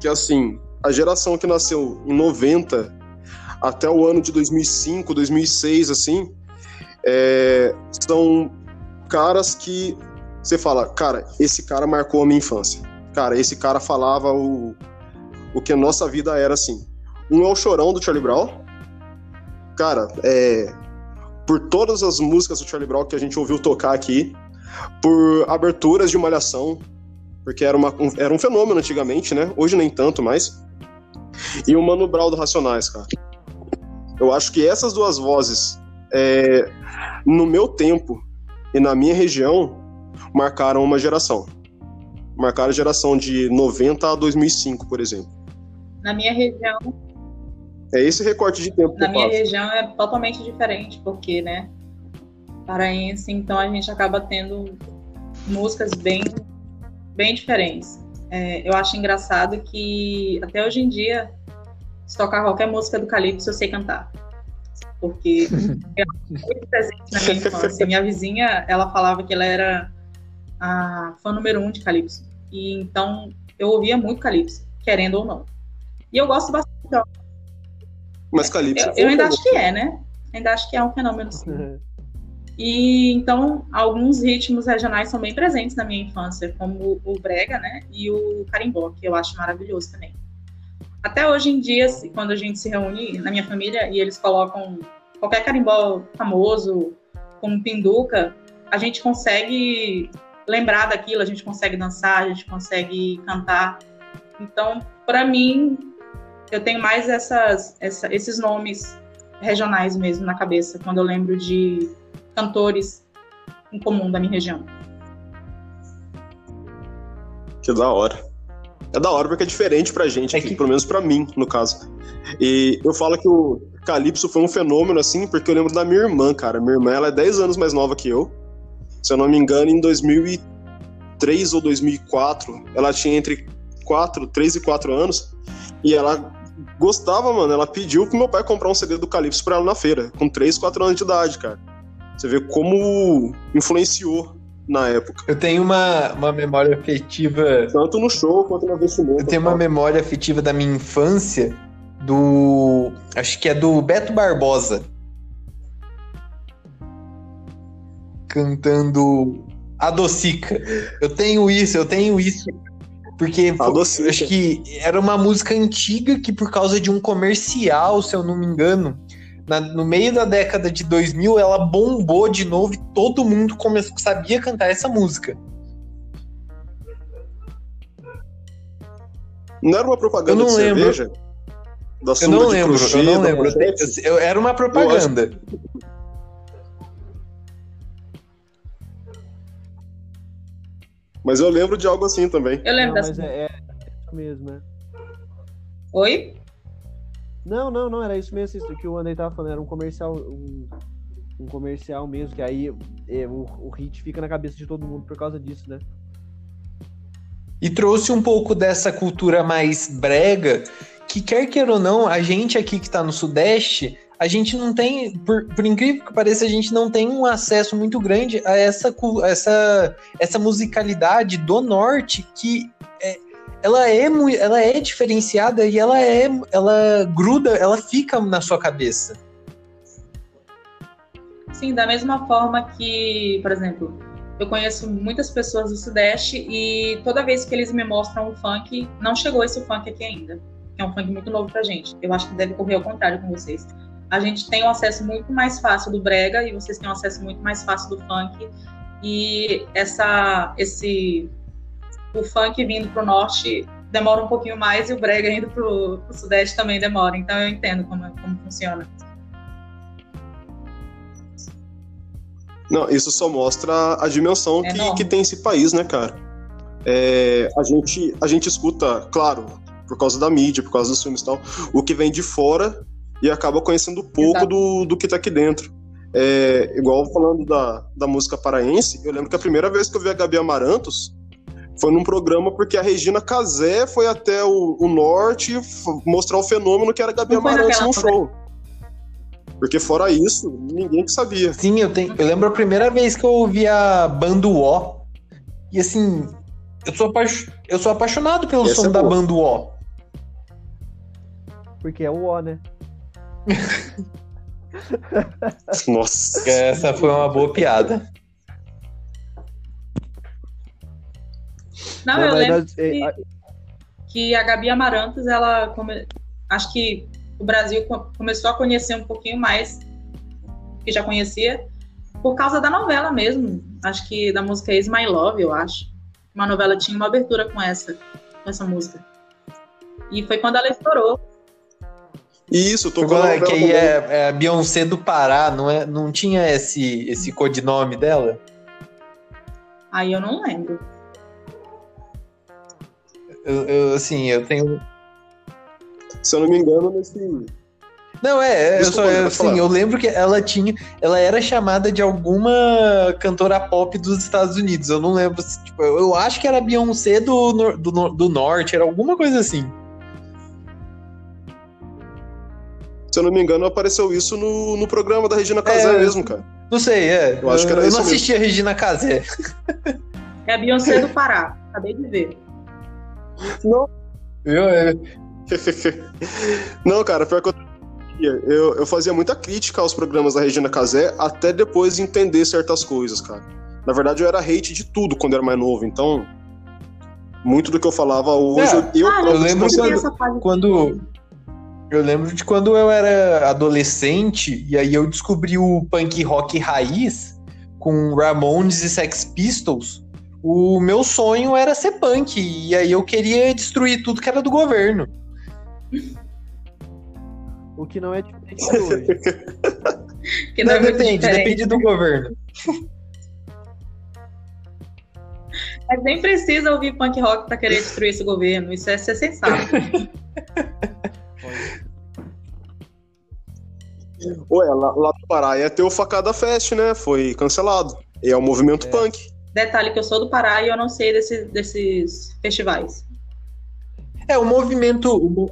que assim, a geração que nasceu em 90 até o ano de 2005, 2006, assim, é, são caras que você fala, cara, esse cara marcou a minha infância. Cara, esse cara falava o, o que a nossa vida era assim. Um é o Chorão do Charlie Brown. Cara, é, por todas as músicas do Charlie Brown que a gente ouviu tocar aqui, por aberturas de malhação, porque era, uma, um, era um fenômeno antigamente, né? Hoje nem tanto mais. E o Mano Brown do Racionais, cara. Eu acho que essas duas vozes, é, no meu tempo e na minha região, marcaram uma geração. Marcaram a geração de 90 a 2005, por exemplo. Na minha região. É esse recorte de tempo Na minha região é totalmente diferente, porque, né? Paraense, então a gente acaba tendo músicas bem, bem diferentes. É, eu acho engraçado que até hoje em dia, se tocar qualquer música do Calypso, eu sei cantar. Porque é muito presente na minha infância. Minha vizinha, ela falava que ela era a fã número um de Calypso. E então eu ouvia muito Calypso, querendo ou não. E eu gosto bastante. Mas Calypso. Eu, eu ainda acho que é, né? Ainda acho que é um fenômeno sim. E então alguns ritmos regionais são bem presentes na minha infância, como o brega, né, e o carimbó, que eu acho maravilhoso também. Até hoje em dia, quando a gente se reúne na minha família e eles colocam qualquer carimbó famoso, como pinduca, a gente consegue lembrar daquilo, a gente consegue dançar, a gente consegue cantar. Então, para mim, eu tenho mais essas, essa, esses nomes regionais mesmo na cabeça quando eu lembro de cantores em comum da minha região. Que da hora. É da hora porque é diferente pra gente, é aqui, que... pelo menos pra mim, no caso. E eu falo que o Calypso foi um fenômeno, assim, porque eu lembro da minha irmã, cara. Minha irmã, ela é 10 anos mais nova que eu. Se eu não me engano, em 2003 ou 2004, ela tinha entre 4, 3 e 4 anos. E ela gostava, mano. Ela pediu pro meu pai comprar um CD do Calypso pra ela na feira, com 3, 4 anos de idade, cara. Você vê como influenciou na época. Eu tenho uma, uma memória afetiva. Tanto no show quanto no vestimento. Eu tenho uma memória afetiva da minha infância do. Acho que é do Beto Barbosa. Cantando A Docica. Eu tenho isso, eu tenho isso. Porque acho que era uma música antiga que, por causa de um comercial, se eu não me engano, na, no meio da década de 2000, ela bombou de novo e todo mundo começou, sabia cantar essa música. Não era uma propaganda de lembro. cerveja? Da eu não lembro, eu não lembro. Eu, eu, era uma propaganda. Mas eu lembro de algo assim também. Eu lembro não, dessa. É, é isso mesmo, né? Oi? Não, não, não, era isso mesmo isso que o Andrei tava falando, era um comercial, um, um comercial mesmo, que aí é, o, o hit fica na cabeça de todo mundo por causa disso, né? E trouxe um pouco dessa cultura mais brega, que quer queira ou não, a gente aqui que tá no Sudeste, a gente não tem, por, por incrível que pareça, a gente não tem um acesso muito grande a essa, essa, essa musicalidade do Norte que ela é ela é diferenciada e ela é ela gruda, ela fica na sua cabeça. Sim, da mesma forma que, por exemplo, eu conheço muitas pessoas do Sudeste e toda vez que eles me mostram o funk, não chegou esse funk aqui ainda. É um funk muito novo pra gente. Eu acho que deve correr ao contrário com vocês. A gente tem um acesso muito mais fácil do brega e vocês têm um acesso muito mais fácil do funk. E essa esse o funk vindo pro norte demora um pouquinho mais e o brega indo pro, pro sudeste também demora. Então eu entendo como, como funciona. Não, isso só mostra a dimensão é que, que, tem esse país, né, cara? É, a, gente, a gente escuta, claro, por causa da mídia, por causa dos filmes e tal, o que vem de fora e acaba conhecendo pouco do, do que tá aqui dentro. É, igual falando da, da música paraense, eu lembro que a primeira vez que eu vi a Gabi Amarantos, foi num programa porque a Regina Casé foi até o, o norte mostrar o fenômeno que era Gabi Amarantos no show. Porque fora isso, ninguém que sabia. Sim, eu, tenho, eu lembro a primeira vez que eu ouvi a banda O. E assim, eu sou, eu sou apaixonado pelo Essa som é da banda O. Porque é o O, né? Nossa. Essa foi uma boa piada. Não, eu lembro que, que, a Gabi Amarantos, ela come... acho que o Brasil começou a conhecer um pouquinho mais que já conhecia, por causa da novela mesmo. Acho que da música Is My Love, eu acho. Uma novela tinha uma abertura com essa, com essa música. E foi quando ela estourou. Isso, tô com que aí é, é, a Beyoncé do Pará, não, é, não tinha esse, esse codinome dela? Aí eu não lembro. Eu, eu, assim, eu tenho. Se eu não me engano, nesse. Não, é, Desculpa, eu, só, eu, assim, eu lembro que ela tinha. Ela era chamada de alguma cantora pop dos Estados Unidos. Eu não lembro. Tipo, eu acho que era Beyoncé do, do, do Norte, era alguma coisa assim. Se eu não me engano, apareceu isso no, no programa da Regina Casé é, mesmo, cara. Não sei, é. Eu acho que era eu isso. Não assisti mesmo. a Regina Casé. É a Beyoncé do Pará. Acabei de ver. Não. Eu, é. não, cara, pior que eu eu, eu fazia muita crítica aos programas da Regina Casé até depois de entender certas coisas, cara. Na verdade, eu era hate de tudo quando era mais novo, então. Muito do que eu falava hoje, é, eu, eu, eu lembro quando, quando, Eu lembro de quando eu era adolescente e aí eu descobri o punk rock raiz com Ramones e Sex Pistols. O meu sonho era ser punk e aí eu queria destruir tudo que era do governo. O que não é diferente hoje. que não, não é depende, depende do governo. Mas nem precisa ouvir punk rock para querer destruir esse governo. Isso é ser sensato. Ué, lá, lá no Pará ia ter o Facada Fest, né? Foi cancelado. E é o movimento é. punk. Detalhe que eu sou do Pará e eu não sei desse, desses festivais. É, o movimento.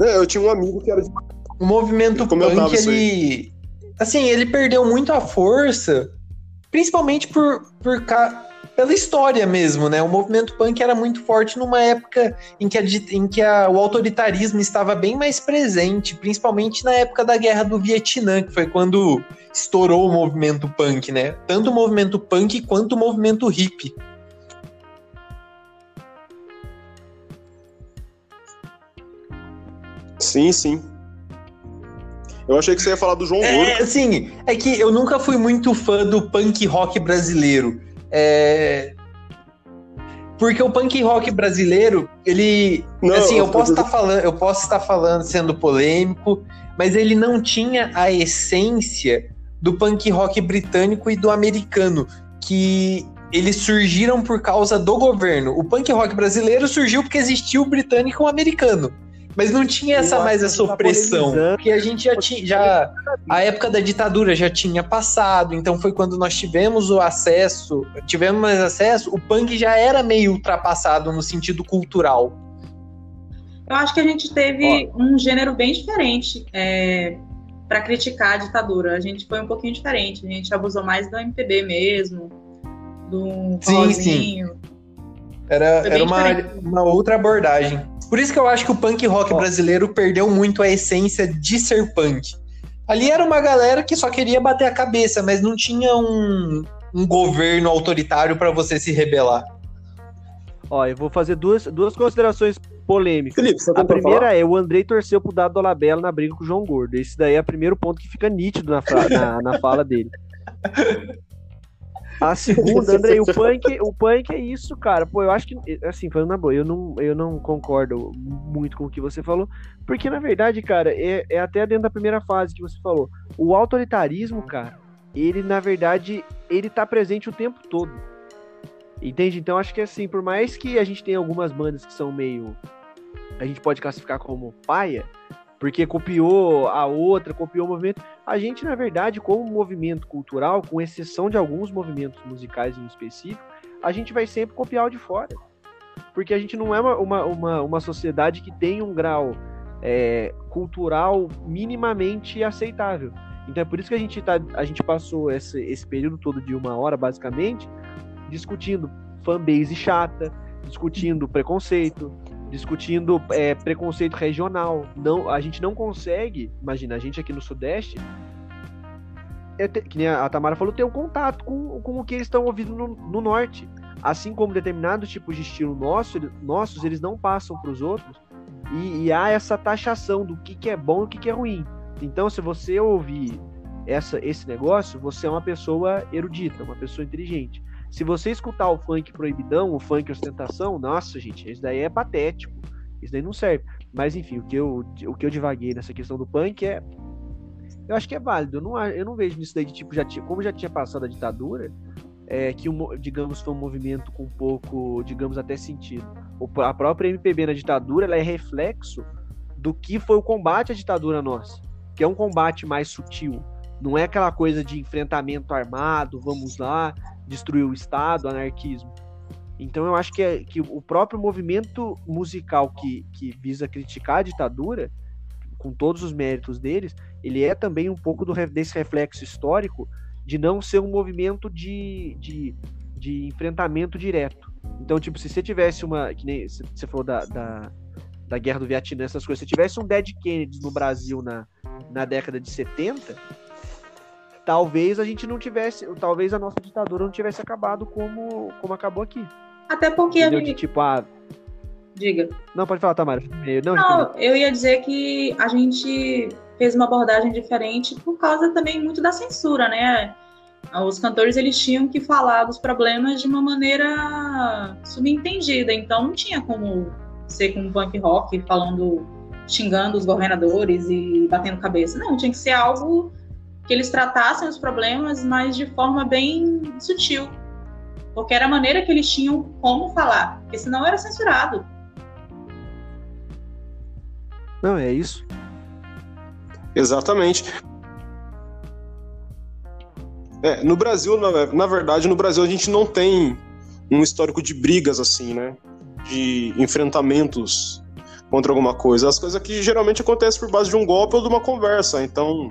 É, eu tinha um amigo que era de. O movimento punk, ele. Assim, ele perdeu muito a força, principalmente por, por pela história mesmo, né? O movimento punk era muito forte numa época em que, a, em que a, o autoritarismo estava bem mais presente, principalmente na época da Guerra do Vietnã, que foi quando estourou o movimento punk, né? Tanto o movimento punk quanto o movimento hippie. Sim, sim. Eu achei que você ia falar do João é, Gordo. É, sim, é que eu nunca fui muito fã do punk rock brasileiro. É... Porque o punk rock brasileiro, ele. Não, assim, eu, eu posso estar tá falando, eu posso estar falando sendo polêmico, mas ele não tinha a essência do punk rock britânico e do americano, que eles surgiram por causa do governo. O punk rock brasileiro surgiu porque existia o britânico e o americano. Mas não tinha essa mais essa tá opressão. Porque a gente já tinha. Já, a época da ditadura já tinha passado, então foi quando nós tivemos o acesso, tivemos mais acesso, o punk já era meio ultrapassado no sentido cultural. Eu acho que a gente teve Ó. um gênero bem diferente é, para criticar a ditadura. A gente foi um pouquinho diferente. A gente abusou mais do MPB mesmo, do sim, sim. Era, era uma, uma outra abordagem. Por isso que eu acho que o punk rock brasileiro perdeu muito a essência de ser punk. Ali era uma galera que só queria bater a cabeça, mas não tinha um, um governo autoritário para você se rebelar. Ó, eu vou fazer duas, duas considerações polêmicas. Felipe, a primeira é o Andrei torceu pro Dado Dolabella na briga com o João Gordo. Esse daí é o primeiro ponto que fica nítido na, na, na fala dele. A segunda, André, o punk, o punk é isso, cara. Pô, eu acho que, assim, falando na boa, eu não, eu não concordo muito com o que você falou, porque na verdade, cara, é, é até dentro da primeira fase que você falou. O autoritarismo, cara, ele na verdade, ele tá presente o tempo todo. Entende? Então acho que assim, por mais que a gente tenha algumas bandas que são meio. A gente pode classificar como paia, porque copiou a outra, copiou o movimento. A gente, na verdade, como movimento cultural, com exceção de alguns movimentos musicais em específico, a gente vai sempre copiar o de fora. Porque a gente não é uma, uma, uma, uma sociedade que tem um grau é, cultural minimamente aceitável. Então é por isso que a gente, tá, a gente passou esse, esse período todo de uma hora, basicamente, discutindo fanbase chata, discutindo preconceito, discutindo é, preconceito regional. Não, a gente não consegue, imagina, a gente aqui no Sudeste, é ter, que nem a Tamara falou, ter um contato com, com o que eles estão ouvindo no, no, Norte. Assim como determinados tipos de estilo nosso, nossos, eles não passam para os outros. E, e, há essa taxação do que, que é bom e o que, que é ruim. Então, se você ouvir essa, esse negócio, você é uma pessoa erudita, uma pessoa inteligente. Se você escutar o funk proibidão, o funk ostentação, nossa, gente, isso daí é patético. Isso daí não serve. Mas enfim, o que eu, o que eu divaguei nessa questão do punk é. Eu acho que é válido. Eu não, eu não vejo nisso daí de tipo, já tinha, como já tinha passado a ditadura, é, que, digamos, foi um movimento com um pouco, digamos, até sentido. A própria MPB na ditadura ela é reflexo do que foi o combate à ditadura nossa, que é um combate mais sutil. Não é aquela coisa de enfrentamento armado, vamos lá, destruir o Estado, anarquismo. Então eu acho que, é, que o próprio movimento musical que, que visa criticar a ditadura, com todos os méritos deles, ele é também um pouco do, desse reflexo histórico de não ser um movimento de, de, de enfrentamento direto. Então, tipo, se você tivesse uma. Que nem você falou da, da, da guerra do Vietnã, essas coisas, se tivesse um Dead Kennedy no Brasil na, na década de 70, talvez a gente não tivesse. Talvez a nossa ditadura não tivesse acabado como, como acabou aqui. Até porque Entendeu? a gente. De, tipo, ah, Diga. Não, pode falar, Tamara. Não, não eu ia dizer que a gente fez uma abordagem diferente por causa também muito da censura, né? Os cantores eles tinham que falar dos problemas de uma maneira subentendida, então não tinha como ser com um punk rock falando, xingando os governadores e batendo cabeça. Não, tinha que ser algo que eles tratassem os problemas, mas de forma bem sutil, porque era a maneira que eles tinham como falar, porque senão era censurado. Não, é isso. Exatamente. É, no Brasil, na, na, verdade, no Brasil a gente não tem um histórico de brigas assim, né? De enfrentamentos contra alguma coisa. As coisas que geralmente acontecem por base de um golpe ou de uma conversa. Então,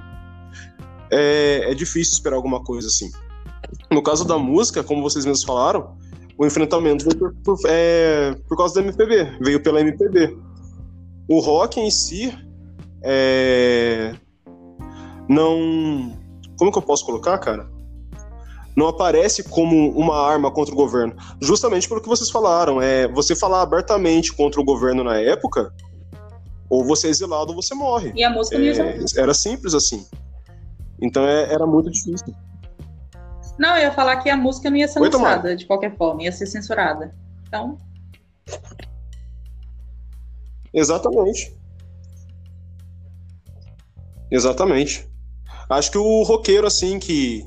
é, é difícil esperar alguma coisa assim. No caso da música, como vocês mesmos falaram, o enfrentamento veio por, por, é, por causa da MPB, veio pela MPB. O rock em si é, não. Como que eu posso colocar, cara? Não aparece como uma arma contra o governo. Justamente pelo que vocês falaram. É, você falar abertamente contra o governo na época, ou você é exilado ou você morre. E a música é, Era simples assim. Então é, era muito difícil. Não, eu ia falar que a música não ia ser Oi, lançada Tomar. de qualquer forma, ia ser censurada. Então. Exatamente. Exatamente. Acho que o roqueiro, assim, que,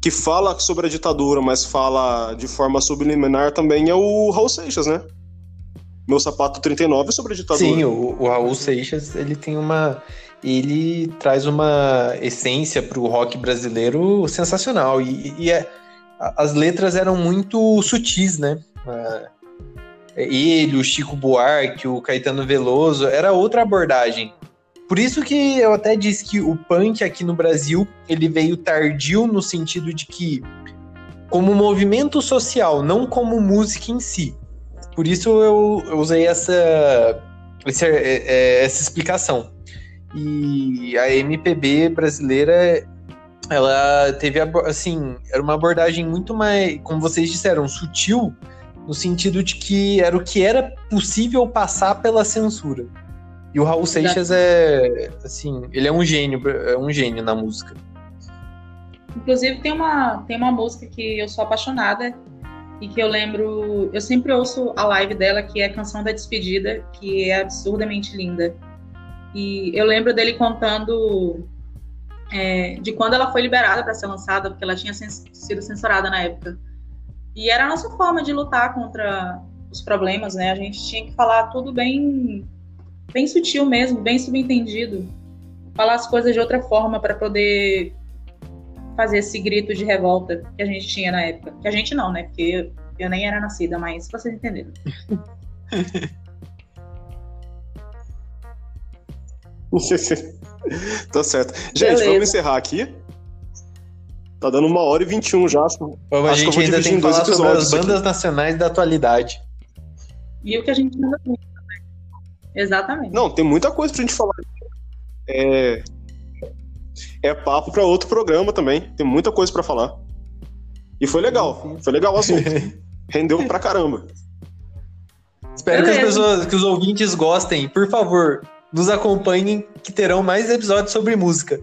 que fala sobre a ditadura, mas fala de forma subliminar também é o Raul Seixas, né? Meu sapato 39 é sobre a ditadura. Sim, o, o Raul Seixas, ele tem uma ele traz uma essência para o rock brasileiro sensacional. E, e é, as letras eram muito sutis, né? Ele, o Chico Buarque, o Caetano Veloso, era outra abordagem. Por isso que eu até disse que o punk aqui no Brasil ele veio tardio no sentido de que como movimento social, não como música em si. Por isso eu, usei essa, essa, é, é, essa explicação. E a MPB brasileira, ela teve, assim, era uma abordagem muito mais, como vocês disseram, sutil, no sentido de que era o que era possível passar pela censura. E o Raul Seixas é, assim, ele é um gênio, é um gênio na música. Inclusive tem uma, tem uma música que eu sou apaixonada e que eu lembro, eu sempre ouço a live dela, que é a Canção da Despedida, que é absurdamente linda. E eu lembro dele contando é, de quando ela foi liberada para ser lançada, porque ela tinha sido censurada na época. E era a nossa forma de lutar contra os problemas, né? A gente tinha que falar tudo bem, bem sutil mesmo, bem subentendido, falar as coisas de outra forma para poder fazer esse grito de revolta que a gente tinha na época. Que a gente não, né? Porque eu nem era nascida, mas vocês entenderam. tá certo. Gente, Beleza. vamos encerrar aqui. Tá dando uma hora e vinte e um já. Acho, a gente ainda tem que falar sobre as bandas aqui. nacionais da atualidade. E o que a gente também. Exatamente. Não, tem muita coisa pra gente falar. É, é papo para outro programa também. Tem muita coisa para falar. E foi legal. Foi legal o assunto. Rendeu pra caramba. Espero que as pessoas, que os ouvintes gostem. Por favor, nos acompanhem que terão mais episódios sobre música.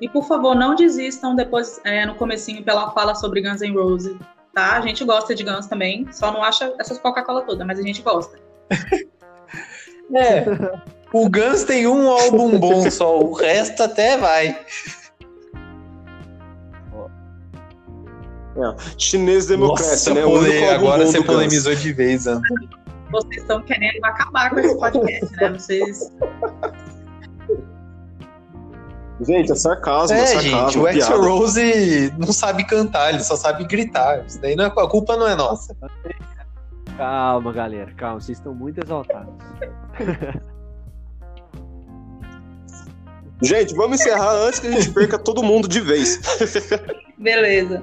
E por favor, não desistam depois é, no comecinho pela fala sobre Guns N' Roses, tá? A gente gosta de Guns também, só não acha essas Coca-Cola todas, mas a gente gosta. É. O Guns tem um álbum bom só, o resto até vai. É. Chinês democracia, Nossa, né? pole... Agora você polemizou de vez, Ana. Vocês estão querendo acabar com esse podcast, né? Vocês. Gente, é sarcasmo, é, é sarcasmo, gente, o Axel Rose não sabe cantar, ele só sabe gritar. Isso daí não é, a culpa não é nossa. Calma, galera, calma, vocês estão muito exaltados. gente, vamos encerrar antes que a gente perca todo mundo de vez. Beleza.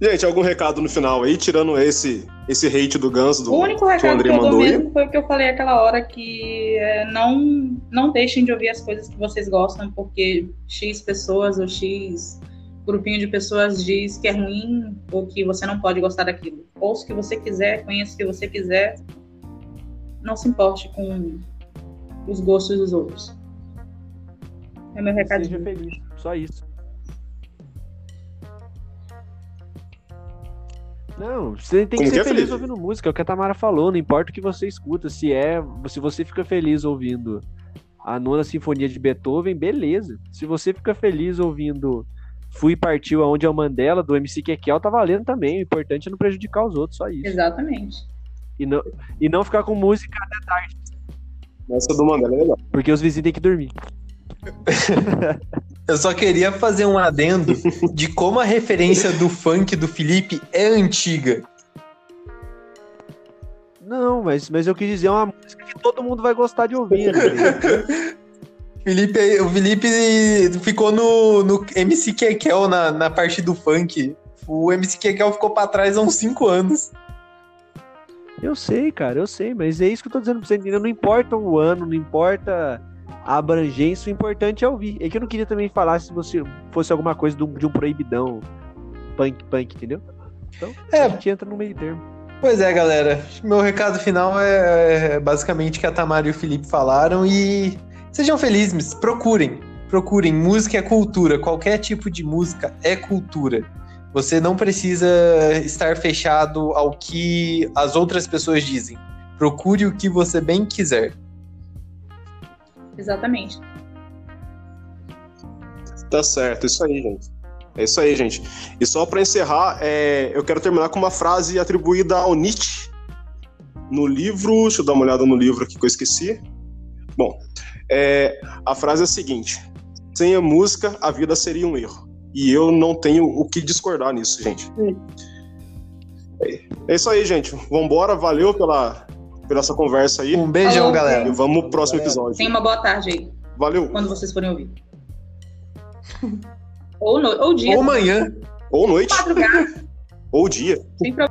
Gente, algum recado no final aí, tirando esse esse hate do Ganso do O único recado que, que eu dou mesmo foi o que eu falei aquela hora que é, não não deixem de ouvir as coisas que vocês gostam, porque X pessoas ou X grupinho de pessoas diz que é ruim ou que você não pode gostar daquilo. Ouça o que você quiser, conheça o que você quiser. Não se importe com os gostos dos outros. É meu recado. Seja feliz, só isso. Não, você tem Como que ser que é feliz, feliz ouvindo música, é o que a Tamara falou, não importa o que você escuta, se é, se você fica feliz ouvindo a nona sinfonia de Beethoven, beleza. Se você fica feliz ouvindo Fui Partiu Aonde é o Mandela, do MC Kekel, tá valendo também. O importante é não prejudicar os outros, só isso. Exatamente. E não, e não ficar com música até tarde. Essa do Mandela é legal. Porque os vizinhos têm que dormir. Eu só queria fazer um adendo de como a referência do funk do Felipe é antiga. Não, mas, mas eu quis dizer uma música que todo mundo vai gostar de ouvir. Né? Felipe, o Felipe ficou no, no MC Kekel na, na parte do funk. O MC Kekel ficou pra trás há uns 5 anos. Eu sei, cara, eu sei, mas é isso que eu tô dizendo pra você entender. Não importa o ano, não importa a abrangência, o importante é ouvir. É que eu não queria também falar se você fosse alguma coisa de um, de um proibidão punk, punk, entendeu? Então, é. a gente entra no meio termo. Pois é, galera. Meu recado final é, é basicamente que a Tamara e o Felipe falaram e sejam felizes, procurem. Procurem. Música é cultura. Qualquer tipo de música é cultura. Você não precisa estar fechado ao que as outras pessoas dizem. Procure o que você bem quiser. Exatamente. Tá certo, isso aí, gente. É isso aí, gente. E só para encerrar, é, eu quero terminar com uma frase atribuída ao Nietzsche no livro. Deixa eu dar uma olhada no livro aqui que eu esqueci. Bom, é, a frase é a seguinte: sem a música, a vida seria um erro. E eu não tenho o que discordar nisso, gente. É isso aí, gente. Vambora, valeu pela, pela essa conversa aí. Um beijão, Falou, galera. E vamos pro próximo episódio. Tenha uma boa tarde aí. Valeu. Quando vocês forem ouvir. ou, no, ou dia. Ou manhã. Ou noite. Madrugada. ou dia. Sem problema.